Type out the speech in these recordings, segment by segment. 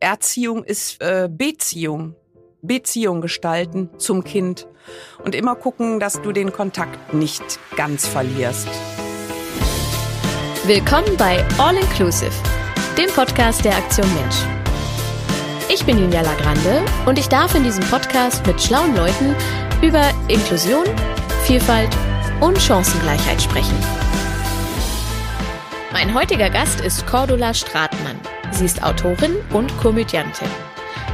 Erziehung ist äh, Beziehung. Beziehung gestalten zum Kind und immer gucken, dass du den Kontakt nicht ganz verlierst. Willkommen bei All Inclusive, dem Podcast der Aktion Mensch. Ich bin Julia Lagrande und ich darf in diesem Podcast mit schlauen Leuten über Inklusion, Vielfalt und Chancengleichheit sprechen. Mein heutiger Gast ist Cordula Stratmann. Sie ist Autorin und Komödiantin.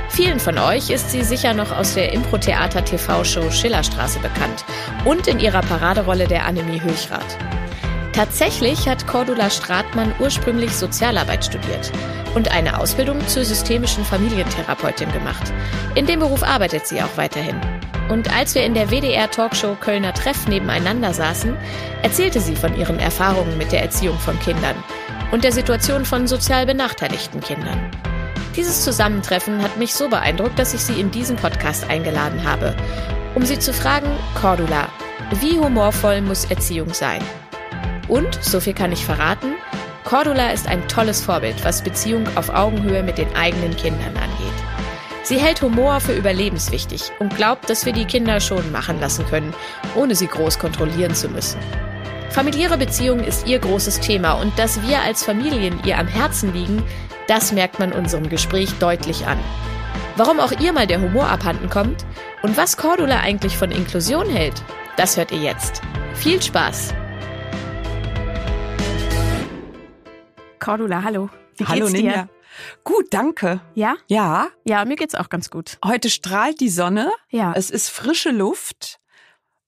Vielen von euch ist sie sicher noch aus der Impro-Theater-TV-Show Schillerstraße bekannt und in ihrer Paraderolle der Annemie Höchrath. Tatsächlich hat Cordula Stratmann ursprünglich Sozialarbeit studiert und eine Ausbildung zur systemischen Familientherapeutin gemacht. In dem Beruf arbeitet sie auch weiterhin. Und als wir in der WDR-Talkshow Kölner Treff nebeneinander saßen, erzählte sie von ihren Erfahrungen mit der Erziehung von Kindern und der Situation von sozial benachteiligten Kindern. Dieses Zusammentreffen hat mich so beeindruckt, dass ich sie in diesen Podcast eingeladen habe, um sie zu fragen, Cordula, wie humorvoll muss Erziehung sein? Und, so viel kann ich verraten, Cordula ist ein tolles Vorbild, was Beziehung auf Augenhöhe mit den eigenen Kindern angeht. Sie hält Humor für überlebenswichtig und glaubt, dass wir die Kinder schon machen lassen können, ohne sie groß kontrollieren zu müssen. Familiäre Beziehung ist ihr großes Thema und dass wir als Familien ihr am Herzen liegen, das merkt man unserem Gespräch deutlich an. Warum auch ihr mal der Humor abhanden kommt und was Cordula eigentlich von Inklusion hält, das hört ihr jetzt. Viel Spaß! Cordula, hallo. Wie hallo geht's Ninja. Dir? Gut, danke. Ja? Ja. Ja, mir geht's auch ganz gut. Heute strahlt die Sonne. Ja. Es ist frische Luft.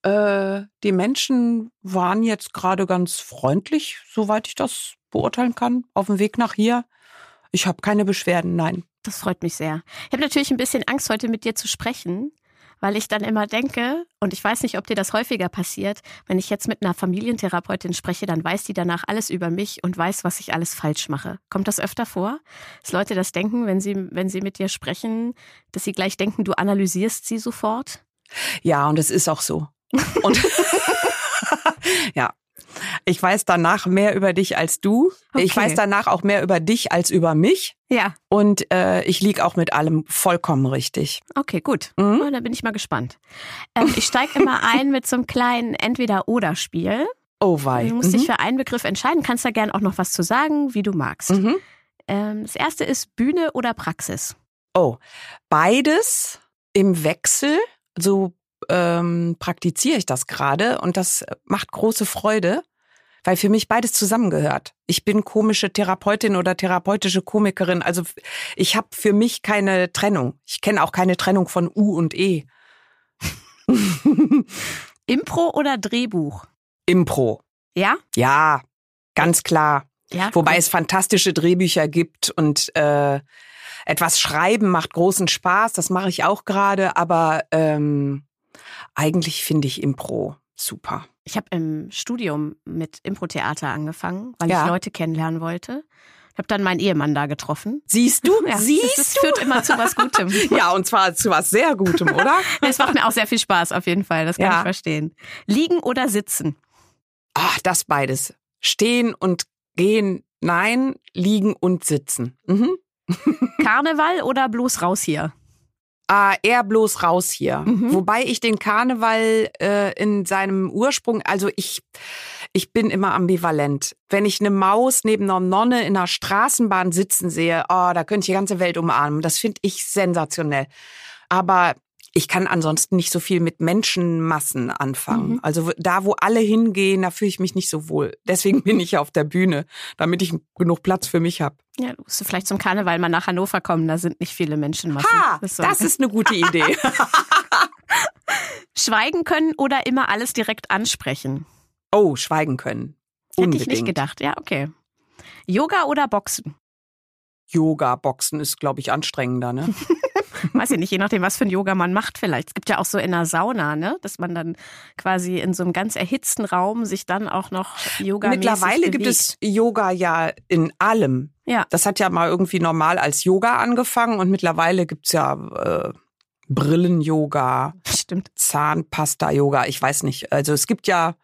Äh, die Menschen waren jetzt gerade ganz freundlich, soweit ich das beurteilen kann, auf dem Weg nach hier. Ich habe keine Beschwerden, nein. Das freut mich sehr. Ich habe natürlich ein bisschen Angst, heute mit dir zu sprechen, weil ich dann immer denke, und ich weiß nicht, ob dir das häufiger passiert, wenn ich jetzt mit einer Familientherapeutin spreche, dann weiß die danach alles über mich und weiß, was ich alles falsch mache. Kommt das öfter vor, dass Leute das denken, wenn sie, wenn sie mit dir sprechen, dass sie gleich denken, du analysierst sie sofort? Ja, und es ist auch so. Und ja, ich weiß danach mehr über dich als du. Okay. Ich weiß danach auch mehr über dich als über mich. Ja. Und äh, ich lieg auch mit allem vollkommen richtig. Okay, gut. Mhm. Oh, da bin ich mal gespannt. Ähm, ich steige immer ein mit so einem kleinen Entweder-Oder-Spiel. Oh wei. Du musst mhm. dich für einen Begriff entscheiden. Kannst da gern auch noch was zu sagen, wie du magst. Mhm. Ähm, das erste ist Bühne oder Praxis. Oh, beides im Wechsel. So ähm, praktiziere ich das gerade und das macht große Freude, weil für mich beides zusammengehört. Ich bin komische Therapeutin oder therapeutische Komikerin, also ich habe für mich keine Trennung. Ich kenne auch keine Trennung von U und E. Impro oder Drehbuch? Impro. Ja? Ja, ganz klar. Ja, Wobei es fantastische Drehbücher gibt und äh, etwas schreiben macht großen Spaß, das mache ich auch gerade, aber ähm, eigentlich finde ich Impro super. Ich habe im Studium mit Impro-Theater angefangen, weil ja. ich Leute kennenlernen wollte. Ich habe dann meinen Ehemann da getroffen. Siehst du? Ja, Siehst das du? führt immer zu was Gutem. ja, und zwar zu was sehr Gutem, oder? Es macht mir auch sehr viel Spaß, auf jeden Fall. Das kann ja. ich verstehen. Liegen oder sitzen? Ach, das beides. Stehen und gehen, nein, liegen und sitzen. Mhm. Karneval oder bloß raus hier? Ah, eher bloß raus hier. Mhm. Wobei ich den Karneval äh, in seinem Ursprung, also ich, ich bin immer ambivalent. Wenn ich eine Maus neben einer Nonne in einer Straßenbahn sitzen sehe, oh, da könnte ich die ganze Welt umarmen. Das finde ich sensationell. Aber ich kann ansonsten nicht so viel mit Menschenmassen anfangen. Mhm. Also da, wo alle hingehen, da fühle ich mich nicht so wohl. Deswegen bin ich auf der Bühne, damit ich genug Platz für mich habe. Ja, du musst vielleicht zum Karneval mal nach Hannover kommen, da sind nicht viele Menschenmassen. Ha, das, ist eine gute Idee. schweigen können oder immer alles direkt ansprechen? Oh, schweigen können. Unbedingt. Hätte ich nicht gedacht. Ja, okay. Yoga oder Boxen? Yoga, Boxen ist, glaube ich, anstrengender, ne? Weiß ich nicht, je nachdem, was für ein Yoga man macht vielleicht. Es gibt ja auch so in der Sauna, ne, dass man dann quasi in so einem ganz erhitzten Raum sich dann auch noch Yoga Mittlerweile bewegt. gibt es Yoga ja in allem. Ja. Das hat ja mal irgendwie normal als Yoga angefangen und mittlerweile gibt's ja äh, Brillen-Yoga, Stimmt. Zahnpasta-Yoga, ich weiß nicht. Also es gibt ja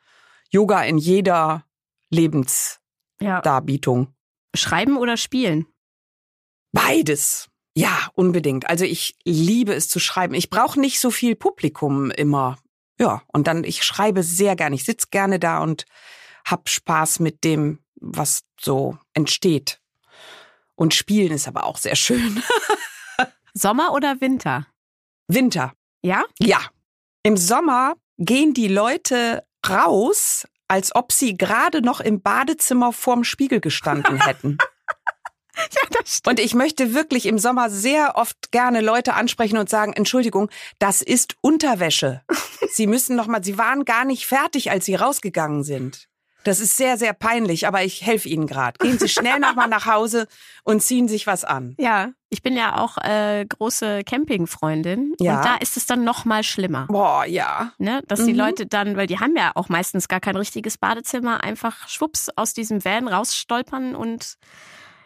Yoga in jeder Lebensdarbietung. Ja. Schreiben oder spielen? Beides. Ja, unbedingt. Also ich liebe es zu schreiben. Ich brauche nicht so viel Publikum immer. Ja, und dann, ich schreibe sehr gerne. Ich sitze gerne da und hab Spaß mit dem, was so entsteht. Und spielen ist aber auch sehr schön. Sommer oder Winter? Winter. Ja? Ja. Im Sommer gehen die Leute raus, als ob sie gerade noch im Badezimmer vorm Spiegel gestanden hätten. Ja, das stimmt. Und ich möchte wirklich im Sommer sehr oft gerne Leute ansprechen und sagen, Entschuldigung, das ist Unterwäsche. Sie müssen noch mal, Sie waren gar nicht fertig, als Sie rausgegangen sind. Das ist sehr, sehr peinlich, aber ich helfe Ihnen gerade. Gehen Sie schnell noch mal nach Hause und ziehen sich was an. Ja, ich bin ja auch äh, große Campingfreundin Ja. und da ist es dann noch mal schlimmer. Boah, ja. Ne, dass die Mhm. Leute dann, weil die haben ja auch meistens gar kein richtiges Badezimmer, einfach schwupps aus diesem Van rausstolpern und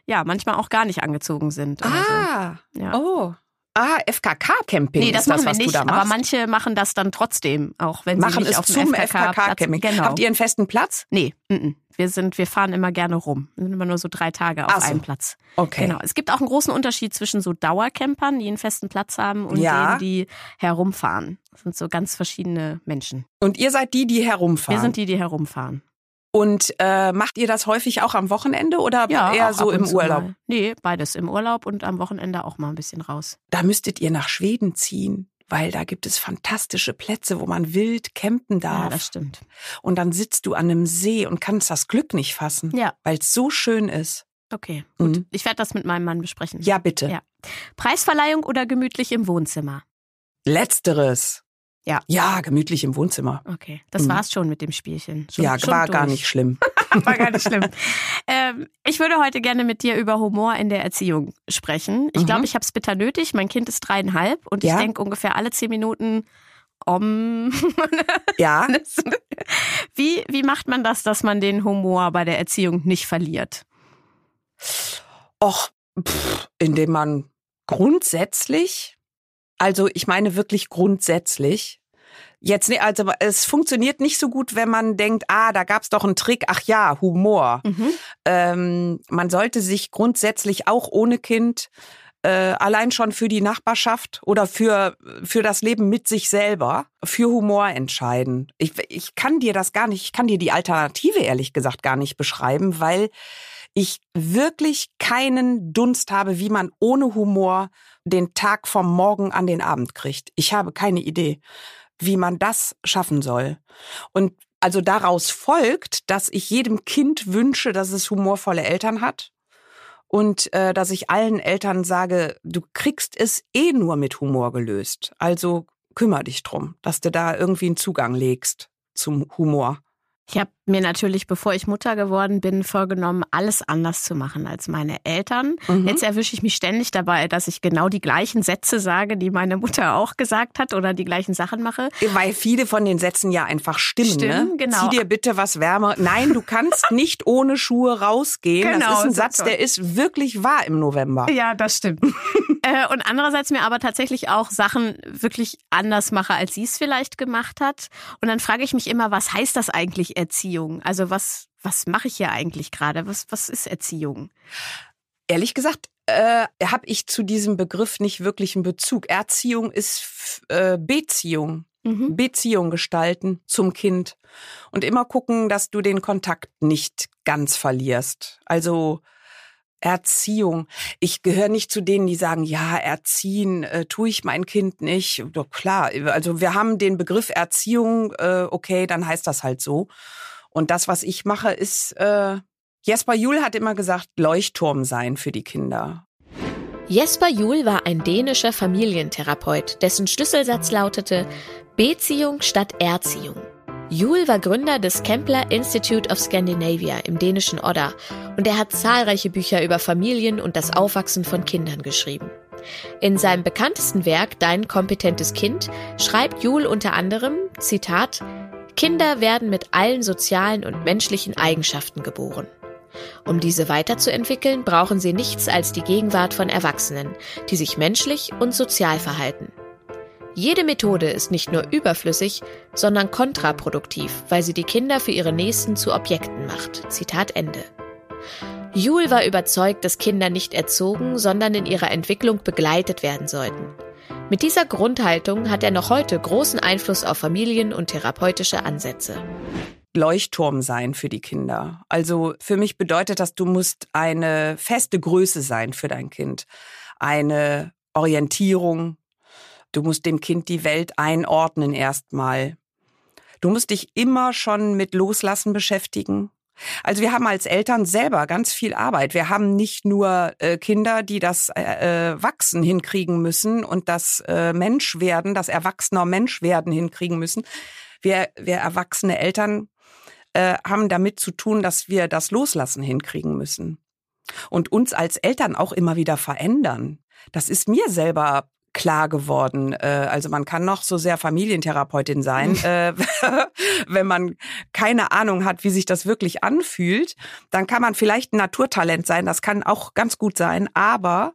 ja, manchmal auch gar nicht angezogen sind. Ah, so. ja. oh. Ah, FKK-Camping Nee, das ist machen das, wir was nicht, du da aber machst. manche machen das dann trotzdem, auch wenn machen sie nicht es auf dem FKK-Camping. Genau. Habt ihr einen festen Platz? Nee, mm, mm. wir sind, wir fahren immer gerne rum. Wir sind immer nur so drei Tage auf so. einem Platz. Okay. Genau. Es gibt auch einen großen Unterschied zwischen so Dauercampern, die einen festen Platz haben, und Ja. denen, die herumfahren. Das sind so ganz verschiedene Menschen. Und ihr seid die, die herumfahren. Wir sind die, die herumfahren. Und äh, macht ihr das häufig auch am Wochenende oder eher auch so im Urlaub? Mal. Nee, beides. Im Urlaub und am Wochenende auch mal ein bisschen raus. Da müsstet ihr nach Schweden ziehen, weil da gibt es fantastische Plätze, wo man wild campen Ja, darf. das stimmt. und dann sitzt du an einem See und kannst das Glück nicht fassen, Ja, weil es so schön ist. okay. Gut. Mhm. Ich werde das mit meinem Mann besprechen. Ja, bitte. Ja. Preisverleihung oder gemütlich im Wohnzimmer? Letzteres. Ja. Ja, gemütlich im Wohnzimmer. Okay, das Mhm. war's schon mit dem Spielchen. Schon, ja, schon war gar durch. nicht schlimm. War gar nicht schlimm. ähm, ich würde heute gerne mit dir über Humor in der Erziehung sprechen. Ich Mhm. glaube, ich habe es bitter nötig. Mein Kind ist dreieinhalb und Ja. ich denke ungefähr alle zehn Minuten, um, Ja, wie, wie macht man das, dass man den Humor bei der Erziehung nicht verliert? och, pff, indem man grundsätzlich, also ich meine wirklich grundsätzlich, jetzt, ne, also es funktioniert nicht so gut, wenn man denkt, ah, da gab's doch einen Trick, ach ja, Humor. Mhm. Ähm, man sollte sich grundsätzlich auch ohne Kind äh, allein schon für die Nachbarschaft oder für für das Leben mit sich selber für Humor entscheiden. Ich, ich kann dir das gar nicht, ich kann dir die Alternative ehrlich gesagt gar nicht beschreiben, weil ich wirklich keinen Dunst habe, wie man ohne Humor den Tag vom Morgen an den Abend kriegt. Ich habe keine Idee, wie man das schaffen soll. Und also daraus folgt, dass ich jedem Kind wünsche, dass es humorvolle Eltern hat und äh, dass ich allen Eltern sage, du kriegst es eh nur mit Humor gelöst. Also kümmere dich drum, dass du da irgendwie einen Zugang legst zum Humor. Ich habe mir natürlich, bevor ich Mutter geworden bin, vorgenommen, alles anders zu machen als meine Eltern. Mhm. Jetzt erwische ich mich ständig dabei, dass ich genau die gleichen Sätze sage, die meine Mutter auch gesagt hat oder die gleichen Sachen mache. Weil viele von den Sätzen ja einfach stimmen. Stimmen, ne? genau. Zieh dir bitte was wärmer. Nein, du kannst nicht ohne Schuhe rausgehen. Genau, das ist ein so Satz, toll. der ist wirklich wahr im November. Ja, das stimmt. äh, und andererseits mir aber tatsächlich auch Sachen wirklich anders mache, als sie es vielleicht gemacht hat. Und dann frage ich mich immer, was heißt das eigentlich Erziehung? Also was, was mache ich hier eigentlich gerade? Was, was ist Erziehung? Ehrlich gesagt, äh, habe ich zu diesem Begriff nicht wirklich einen Bezug. Erziehung ist äh, Beziehung. Mhm. Beziehung gestalten zum Kind und immer gucken, dass du den Kontakt nicht ganz verlierst. Also Erziehung. Ich gehöre nicht zu denen, die sagen, ja, erziehen äh, tue ich mein Kind nicht. Doch klar, also wir haben den Begriff Erziehung, äh, okay, dann heißt das halt so. Und das, was ich mache, ist, äh, Jesper Juhl hat immer gesagt, Leuchtturm sein für die Kinder. Jesper Juhl war ein dänischer Familientherapeut, dessen Schlüsselsatz lautete Beziehung statt Erziehung. Juhl war Gründer des Kempler Institute of Scandinavia im dänischen Odda und er hat zahlreiche Bücher über Familien und das Aufwachsen von Kindern geschrieben. In seinem bekanntesten Werk Dein kompetentes Kind schreibt Juhl unter anderem, Zitat, Kinder werden mit allen sozialen und menschlichen Eigenschaften geboren. Um diese weiterzuentwickeln, brauchen sie nichts als die Gegenwart von Erwachsenen, die sich menschlich und sozial verhalten. Jede Methode ist nicht nur überflüssig, sondern kontraproduktiv, weil sie die Kinder für ihre Nächsten zu Objekten macht. Zitat Ende. Jul war überzeugt, dass Kinder nicht erzogen, sondern in ihrer Entwicklung begleitet werden sollten. Mit dieser Grundhaltung hat er noch heute großen Einfluss auf Familien und therapeutische Ansätze. Leuchtturm sein für die Kinder. Also für mich bedeutet das, du musst eine feste Größe sein für dein Kind, eine Orientierung. Du musst dem Kind die Welt einordnen erstmal. Du musst dich immer schon mit Loslassen beschäftigen. Also wir haben als Eltern selber ganz viel Arbeit. Wir haben nicht nur äh, Kinder, die das äh, äh Wachsen hinkriegen müssen und das äh, Menschwerden, das erwachsener Menschwerden hinkriegen müssen. Wir, wir erwachsene Eltern äh, haben damit zu tun, dass wir das Loslassen hinkriegen müssen. Und uns als Eltern auch immer wieder verändern. Das ist mir selber klar geworden. Äh, also man kann noch so sehr Familientherapeutin sein, äh, wenn man keine Ahnung hat, wie sich das wirklich anfühlt. Dann kann man vielleicht ein Naturtalent sein. Das kann auch ganz gut sein. Aber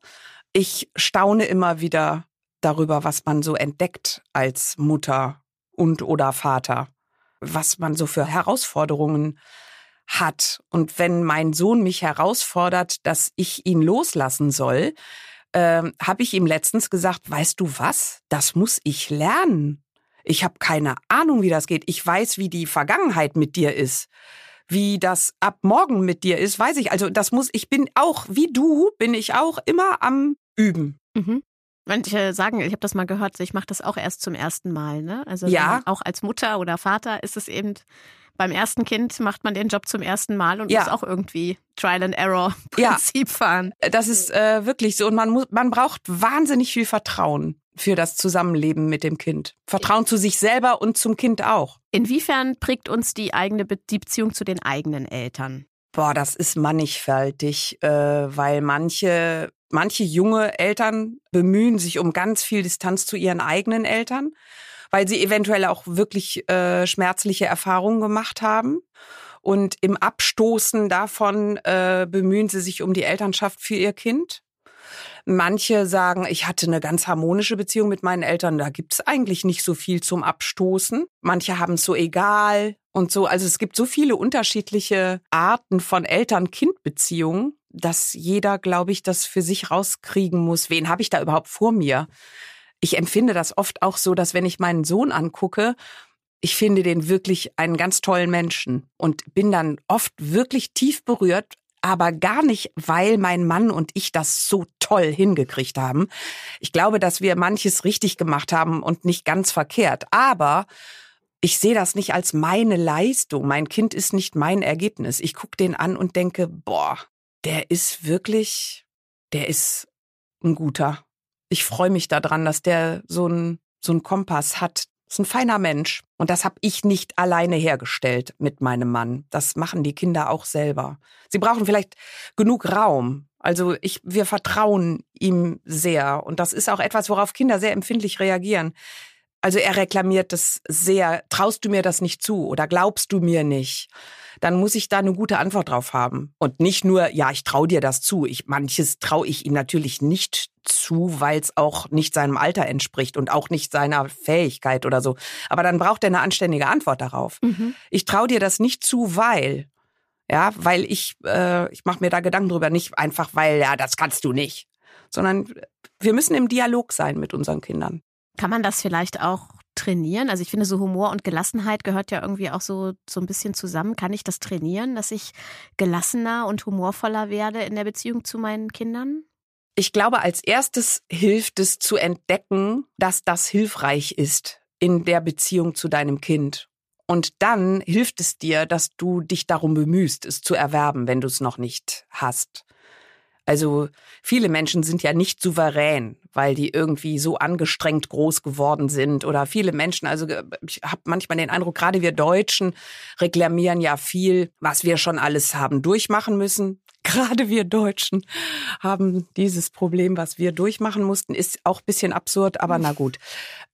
ich staune immer wieder darüber, was man so entdeckt als Mutter und oder Vater was man so für Herausforderungen hat. Und wenn mein Sohn mich herausfordert, dass ich ihn loslassen soll, äh, habe ich ihm letztens gesagt, weißt du was, das muss ich lernen. Ich habe keine Ahnung, wie das geht. Ich weiß, wie die Vergangenheit mit dir ist. Wie das ab morgen mit dir ist, weiß ich. Also das muss, ich bin auch, wie du, bin ich auch immer am Üben. Mhm. Manche sagen, ich habe das mal gehört, ich mache das auch erst zum ersten Mal. Ne? Also ja. auch als Mutter oder Vater ist es eben beim ersten Kind macht man den Job zum ersten Mal und ja. muss auch irgendwie Trial and Error Prinzip ja. fahren. Das ist äh, wirklich so und man muss, man braucht wahnsinnig viel Vertrauen für das Zusammenleben mit dem Kind. Vertrauen zu sich selber und zum Kind auch. Inwiefern prägt uns die eigene Be die Beziehung zu den eigenen Eltern? Boah, das ist mannigfaltig, äh, weil manche Manche junge Eltern bemühen sich um ganz viel Distanz zu ihren eigenen Eltern, weil sie eventuell auch wirklich äh, schmerzliche Erfahrungen gemacht haben. Und im Abstoßen davon äh, bemühen sie sich um die Elternschaft für ihr Kind. Manche sagen, ich hatte eine ganz harmonische Beziehung mit meinen Eltern, da gibt's eigentlich nicht so viel zum Abstoßen. Manche haben es so egal und so. Also es gibt so viele unterschiedliche Arten von Eltern-Kind-Beziehungen dass jeder, glaube ich, das für sich rauskriegen muss. Wen habe ich da überhaupt vor mir? Ich empfinde das oft auch so, dass wenn ich meinen Sohn angucke, ich finde den wirklich einen ganz tollen Menschen und bin dann oft wirklich tief berührt, aber gar nicht, weil mein Mann und ich das so toll hingekriegt haben. Ich glaube, dass wir manches richtig gemacht haben und nicht ganz verkehrt. Aber ich sehe das nicht als meine Leistung. Mein Kind ist nicht mein Ergebnis. Ich gucke den an und denke, boah, der ist wirklich, der ist ein guter. Ich freue mich daran, dass der so ein so ein Kompass hat. Ist ein feiner Mensch. Und das habe ich nicht alleine hergestellt mit meinem Mann. Das machen die Kinder auch selber. Sie brauchen vielleicht genug Raum. Also ich, wir vertrauen ihm sehr. Und das ist auch etwas, worauf Kinder sehr empfindlich reagieren. Also er reklamiert das sehr. Traust du mir das nicht zu oder glaubst du mir nicht? Dann muss ich da eine gute Antwort drauf haben. Und nicht nur, ja, ich traue dir das zu. Ich, manches traue ich ihm natürlich nicht zu, weil es auch nicht seinem Alter entspricht und auch nicht seiner Fähigkeit oder so. Aber dann braucht er eine anständige Antwort darauf. Mhm. Ich traue dir das nicht zu, weil. Ja, weil ich, äh, ich mache mir da Gedanken drüber, nicht einfach, weil, ja, das kannst du nicht. Sondern wir müssen im Dialog sein mit unseren Kindern. Kann man das vielleicht auch trainieren? Also ich finde, so Humor und Gelassenheit gehört ja irgendwie auch so, so ein bisschen zusammen. Kann ich das trainieren, dass ich gelassener und humorvoller werde in der Beziehung zu meinen Kindern? Ich glaube, als erstes hilft es zu entdecken, dass das hilfreich ist in der Beziehung zu deinem Kind. Und dann hilft es dir, dass du dich darum bemühst, es zu erwerben, wenn du es noch nicht hast. Also viele Menschen sind ja nicht souverän, weil die irgendwie so angestrengt groß geworden sind. Oder viele Menschen, also ich habe manchmal den Eindruck, gerade wir Deutschen reklamieren ja viel, was wir schon alles haben durchmachen müssen. Gerade wir Deutschen haben dieses Problem, was wir durchmachen mussten, ist auch bisschen absurd, aber na gut.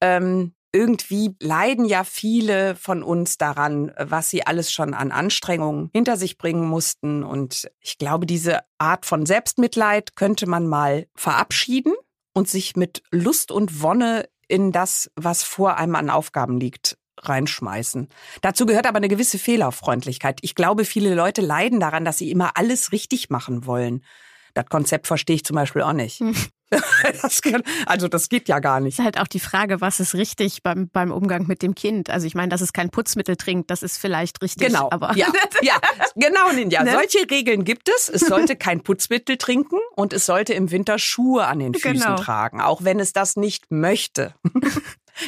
Ähm, irgendwie leiden ja viele von uns daran, was sie alles schon an Anstrengungen hinter sich bringen mussten. Und ich glaube, diese Art von Selbstmitleid könnte man mal verabschieden und sich mit Lust und Wonne in das, was vor einem an Aufgaben liegt, reinschmeißen. Dazu gehört aber eine gewisse Fehlerfreundlichkeit. Ich glaube, viele Leute leiden daran, dass sie immer alles richtig machen wollen. Das Konzept verstehe ich zum Beispiel auch nicht. Hm. Das kann, also das geht ja gar nicht. Ist halt auch die Frage, was ist richtig beim, beim Umgang mit dem Kind. Also ich meine, dass es kein Putzmittel trinkt, das ist vielleicht richtig. Genau, aber ja, ja genau, Ninja. Ne? Solche Regeln gibt es. Es sollte kein Putzmittel trinken und es sollte im Winter Schuhe an den Füßen genau. tragen, auch wenn es das nicht möchte.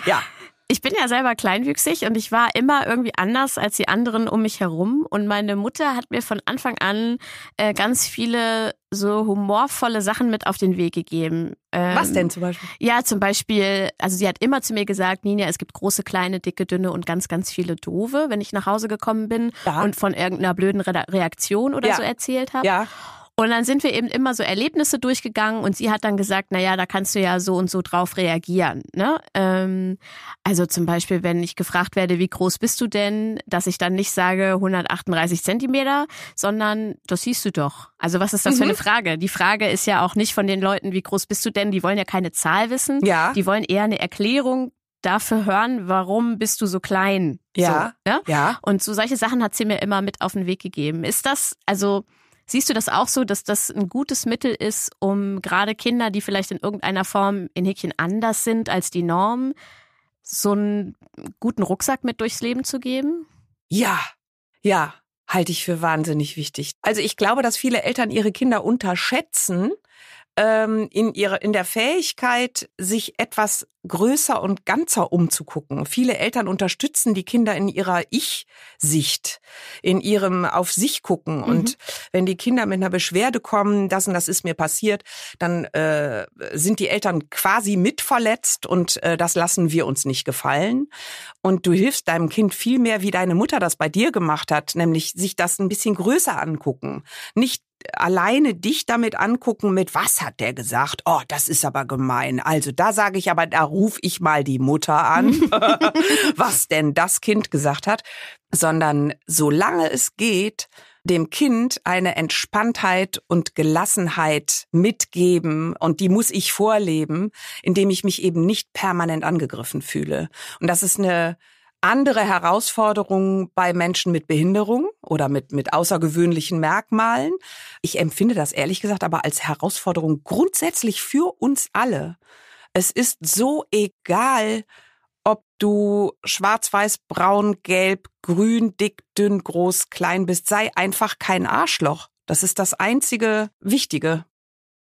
ja. Ich bin ja selber kleinwüchsig und ich war immer irgendwie anders als die anderen um mich herum. Und meine Mutter hat mir von Anfang an äh, ganz viele so humorvolle Sachen mit auf den Weg gegeben. Ähm, Was denn zum Beispiel? Ja, zum Beispiel, also sie hat immer zu mir gesagt, Ninja, es gibt große, kleine, dicke, dünne und ganz, ganz viele doofe, wenn ich nach Hause gekommen bin ja. und von irgendeiner blöden Re Reaktion oder ja. so erzählt habe. Ja. Und dann sind wir eben immer so Erlebnisse durchgegangen und sie hat dann gesagt, na ja, da kannst du ja so und so drauf reagieren. Ne? Ähm, also zum Beispiel, wenn ich gefragt werde, wie groß bist du denn, dass ich dann nicht sage 138 Zentimeter, sondern das siehst du doch. Also was ist das mhm. für eine mhm. Frage? Die Frage ist ja auch nicht von den Leuten, wie groß bist du denn? Die wollen ja keine Zahl wissen. Ja. Die wollen eher eine Erklärung dafür hören, warum bist du so klein? Ja. So, ja? ja. Und so solche Sachen hat sie mir immer mit auf den Weg gegeben. Ist das, also Siehst du das auch so, dass das ein gutes Mittel ist, um gerade Kinder, die vielleicht in irgendeiner Form in Häkchen anders sind als die Norm, so einen guten Rucksack mit durchs Leben zu geben? Ja, ja, halte ich für wahnsinnig wichtig. Also ich glaube, dass viele Eltern ihre Kinder unterschätzen, ähm, in ihrer in der Fähigkeit, sich etwas größer und ganzer umzugucken. Viele Eltern unterstützen die Kinder in ihrer Ich-Sicht, in ihrem auf sich gucken. Mhm. Und wenn die Kinder mit einer Beschwerde kommen, das und das ist mir passiert, dann äh, sind die Eltern quasi mitverletzt und äh, das lassen wir uns nicht gefallen. Und du hilfst deinem Kind viel mehr, wie deine Mutter das bei dir gemacht hat, nämlich sich das ein bisschen größer angucken. Nicht alleine dich damit angucken mit, was hat der gesagt? Oh, das ist aber gemein. Also da sage ich aber, da rufe ich mal die Mutter an, was denn das Kind gesagt hat, sondern solange es geht, dem Kind eine Entspanntheit und Gelassenheit mitgeben und die muss ich vorleben, indem ich mich eben nicht permanent angegriffen fühle. Und das ist eine andere Herausforderungen bei Menschen mit Behinderung oder mit, mit außergewöhnlichen Merkmalen. Ich empfinde das ehrlich gesagt aber als Herausforderung grundsätzlich für uns alle. Es ist so egal, ob du schwarz, weiß, braun, gelb, grün, dick, dünn, groß, klein bist. Sei einfach kein Arschloch. Das ist das einzige Wichtige.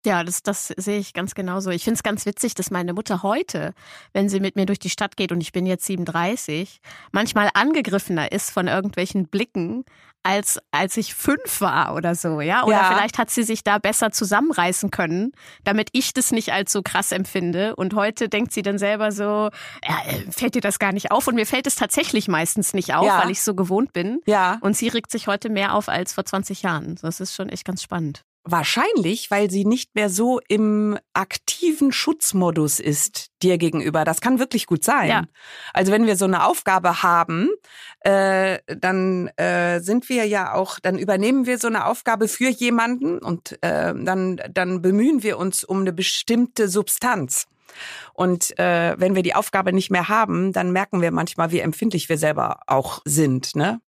Ja, das, das sehe ich ganz genauso. Ich finde es ganz witzig, dass meine Mutter heute, wenn sie mit mir durch die Stadt geht und ich bin jetzt 37, manchmal angegriffener ist von irgendwelchen Blicken, als als ich fünf war oder so, ja? Oder ja. vielleicht hat sie sich da besser zusammenreißen können, damit ich das nicht als so krass empfinde. Und heute denkt sie dann selber so, äh, fällt dir das gar nicht auf? Und mir fällt es tatsächlich meistens nicht auf, ja. weil ich so gewohnt bin. Ja. Und sie regt sich heute mehr auf als vor 20 Jahren. Das ist schon echt ganz spannend. Wahrscheinlich, weil sie nicht mehr so im aktiven Schutzmodus ist dir gegenüber. Das kann wirklich gut sein. Ja. Also wenn wir so eine Aufgabe haben, äh, dann äh, sind wir ja auch, dann übernehmen wir so eine Aufgabe für jemanden und äh, dann, dann bemühen wir uns um eine bestimmte Substanz. Und äh, wenn wir die Aufgabe nicht mehr haben, dann merken wir manchmal, wie empfindlich wir selber auch sind. Ne?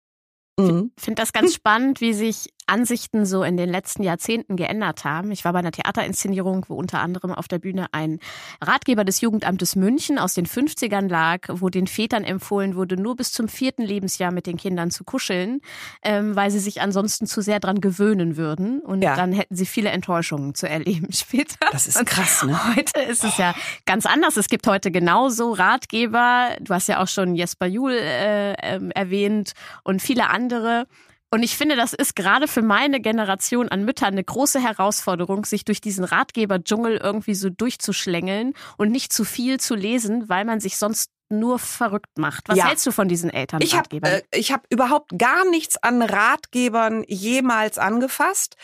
Mhm. Ich finde das ganz spannend, wie sich Ansichten so in den letzten Jahrzehnten geändert haben. Ich war bei einer Theaterinszenierung, wo unter anderem auf der Bühne ein Ratgeber des Jugendamtes München aus den 50ern lag, wo den Vätern empfohlen wurde, nur bis zum vierten Lebensjahr mit den Kindern zu kuscheln, ähm, weil sie sich ansonsten zu sehr dran gewöhnen würden. Und ja. dann hätten sie viele Enttäuschungen zu erleben später. Das ist krass, ne? Heute ist es ja ganz anders. Es gibt heute genauso Ratgeber. Du hast ja auch schon Jesper Juhl äh, äh, erwähnt und viele andere. Und ich finde, das ist gerade für meine Generation an Müttern eine große Herausforderung, sich durch diesen Ratgeber-Dschungel irgendwie so durchzuschlängeln und nicht zu viel zu lesen, weil man sich sonst nur verrückt macht. Was ja. hältst du von diesen Eltern? Ich habe äh, ich hab überhaupt gar nichts an Ratgebern jemals angefasst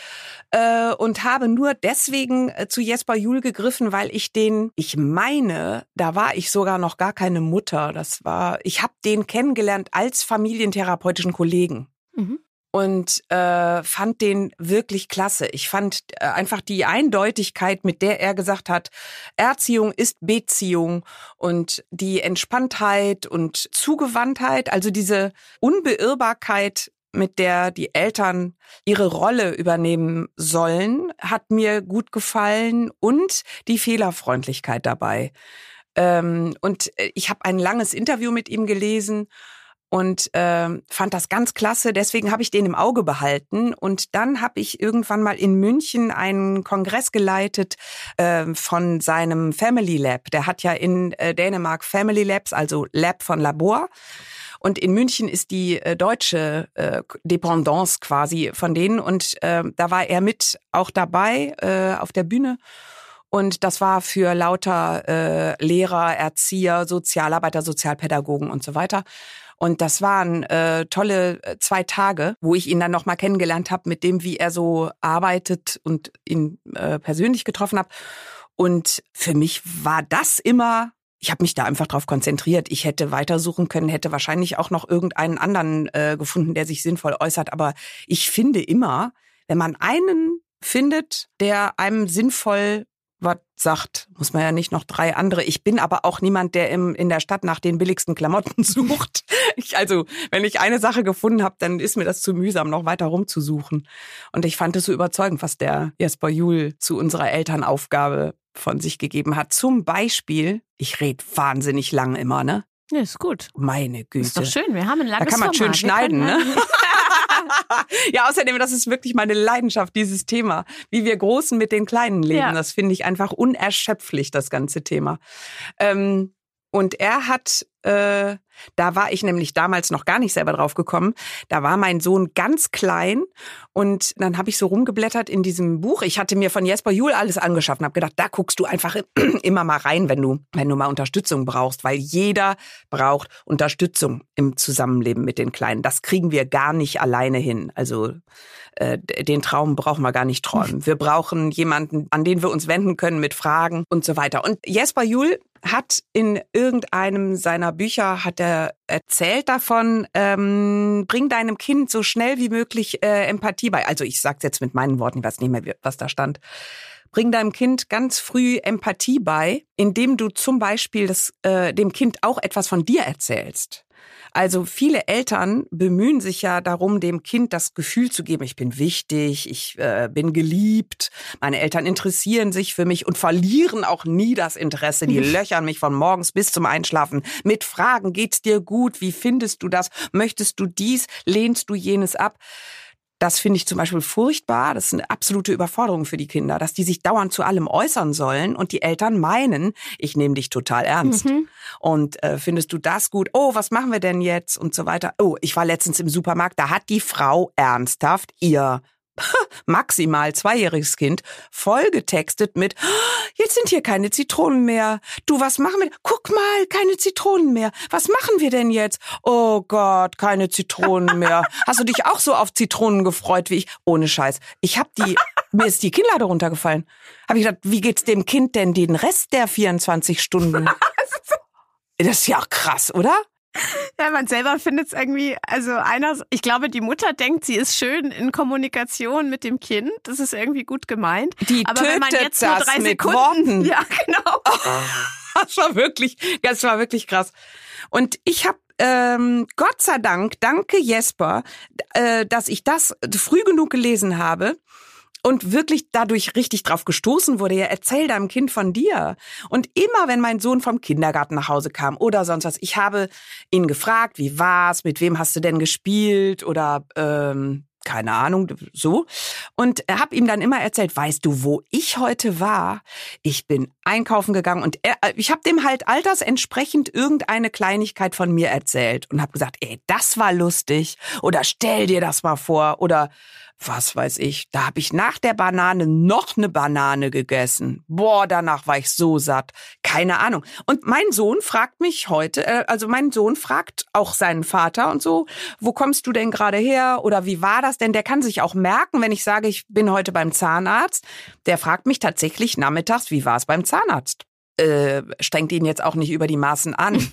äh, und habe nur deswegen äh, zu Jesper Juhl gegriffen, weil ich den, ich meine, da war ich sogar noch gar keine Mutter. Das war, ich habe den kennengelernt als familientherapeutischen Kollegen. Mhm. Und äh, fand den wirklich klasse. Ich fand äh, einfach die Eindeutigkeit, mit der er gesagt hat, Erziehung ist Beziehung und die Entspanntheit und Zugewandtheit, also diese Unbeirrbarkeit, mit der die Eltern ihre Rolle übernehmen sollen, hat mir gut gefallen und die Fehlerfreundlichkeit dabei. Ähm, und äh, ich habe ein langes Interview mit ihm gelesen und äh, fand das ganz klasse. Deswegen habe ich den im Auge behalten. Und dann habe ich irgendwann mal in München einen Kongress geleitet äh, von seinem Family Lab. Der hat ja in äh, Dänemark Family Labs, also Lab von Labor. Und in München ist die äh, deutsche äh, Dependance quasi von denen. Und äh, da war er mit auch dabei äh, auf der Bühne. Und das war für lauter äh, Lehrer, Erzieher, Sozialarbeiter, Sozialpädagogen und so weiter. Und das waren äh, tolle äh, zwei Tage, wo ich ihn dann nochmal kennengelernt habe mit dem, wie er so arbeitet und ihn äh, persönlich getroffen habe. Und für mich war das immer ich habe mich da einfach drauf konzentriert. Ich hätte weitersuchen können, hätte wahrscheinlich auch noch irgendeinen anderen äh, gefunden, der sich sinnvoll äußert. Aber ich finde immer, wenn man einen findet, der einem sinnvoll was sagt, muss man ja nicht noch drei andere. Ich bin aber auch niemand, der im, in der Stadt nach den billigsten Klamotten sucht. Ich, also, wenn ich eine Sache gefunden habe, dann ist mir das zu mühsam, noch weiter rumzusuchen. Und ich fand es so überzeugend, was der Jesper Juhl zu unserer Elternaufgabe von sich gegeben hat. Zum Beispiel, ich rede wahnsinnig lang immer, ne? Ja, ist gut. Meine Güte. Ist doch schön, wir haben ein langes Da kann man Format. schön schneiden, ne? ja, außerdem, das ist wirklich meine Leidenschaft, dieses Thema. Wie wir Großen mit den Kleinen leben. Ja. Das finde ich einfach unerschöpflich, das ganze Thema. Ähm, und er hat äh, da war ich nämlich damals noch gar nicht selber drauf gekommen. Da war mein Sohn ganz klein und dann habe ich so rumgeblättert in diesem Buch. Ich hatte mir von Jesper Juhl alles angeschafft und habe gedacht, da guckst du einfach immer mal rein, wenn du wenn du mal Unterstützung brauchst, weil jeder braucht Unterstützung im Zusammenleben mit den Kleinen. Das kriegen wir gar nicht alleine hin. Also äh, den Traum brauchen wir gar nicht träumen. Wir brauchen jemanden, an den wir uns wenden können mit Fragen und so weiter. Und Jesper Juhl hat in irgendeinem seiner Bücher hat er erzählt davon, ähm, bring deinem Kind so schnell wie möglich äh, Empathie bei. Also ich sag's jetzt mit meinen Worten, ich weiß nicht mehr, was da stand. Bring deinem Kind ganz früh Empathie bei, indem du zum Beispiel das, äh, dem Kind auch etwas von dir erzählst. Also viele Eltern bemühen sich ja darum, dem Kind das Gefühl zu geben, ich bin wichtig, ich äh, bin geliebt, meine Eltern interessieren sich für mich und verlieren auch nie das Interesse. Die löchern mich von morgens bis zum Einschlafen. Mit Fragen, geht's dir gut, wie findest du das, möchtest du dies, lehnst du jenes ab. Das finde ich zum Beispiel furchtbar. Das ist eine absolute Überforderung für die Kinder, dass die sich dauernd zu allem äußern sollen und die Eltern meinen, ich nehme dich total ernst. Mhm. Und äh, findest du das gut? Oh, was machen wir denn jetzt? Und so weiter. Oh, ich war letztens im Supermarkt, da hat die Frau ernsthaft ihr maximal zweijähriges Kind, vollgetextet mit, jetzt sind hier keine Zitronen mehr. Du, was machen wir? Guck mal, keine Zitronen mehr. Was machen wir denn jetzt? Oh Gott, keine Zitronen mehr. Hast du dich auch so auf Zitronen gefreut wie ich? Ohne Scheiß. Ich hab die, mir ist die Kinnlade runtergefallen. Hab ich gedacht, wie geht's dem Kind denn den Rest der 24 Stunden? Das ist ja krass, oder? Ja, man selber findet es irgendwie, also einer, ich glaube, die Mutter denkt, sie ist schön in Kommunikation mit dem Kind. Das ist irgendwie gut gemeint. Die Aber wenn man jetzt nur drei Sekunden. Worten. Ja, genau. das war wirklich, das war wirklich krass. Und ich habe ähm, Gott sei Dank, danke Jesper, äh, dass ich das früh genug gelesen habe und wirklich dadurch richtig drauf gestoßen wurde, ja, erzähl deinem Kind von dir. Und immer, wenn mein Sohn vom Kindergarten nach Hause kam oder sonst was, ich habe ihn gefragt, wie war's, mit wem hast du denn gespielt oder ähm, keine Ahnung, so. Und habe ihm dann immer erzählt, weißt du, wo ich heute war? Ich bin einkaufen gegangen und er, äh, ich habe dem halt altersentsprechend irgendeine Kleinigkeit von mir erzählt und habe gesagt, ey, das war lustig oder stell dir das mal vor oder was weiß ich, da habe ich nach der Banane noch eine Banane gegessen. Boah, danach war ich so satt. Keine Ahnung. Und mein Sohn fragt mich heute, äh, also mein Sohn fragt auch seinen Vater und so, wo kommst du denn gerade her oder wie war das denn? Der kann sich auch merken, wenn ich sage, ich bin heute beim Zahnarzt. Der fragt mich tatsächlich nachmittags, wie war es beim Zahnarzt? Äh, strengt ihn jetzt auch nicht über die Maßen an.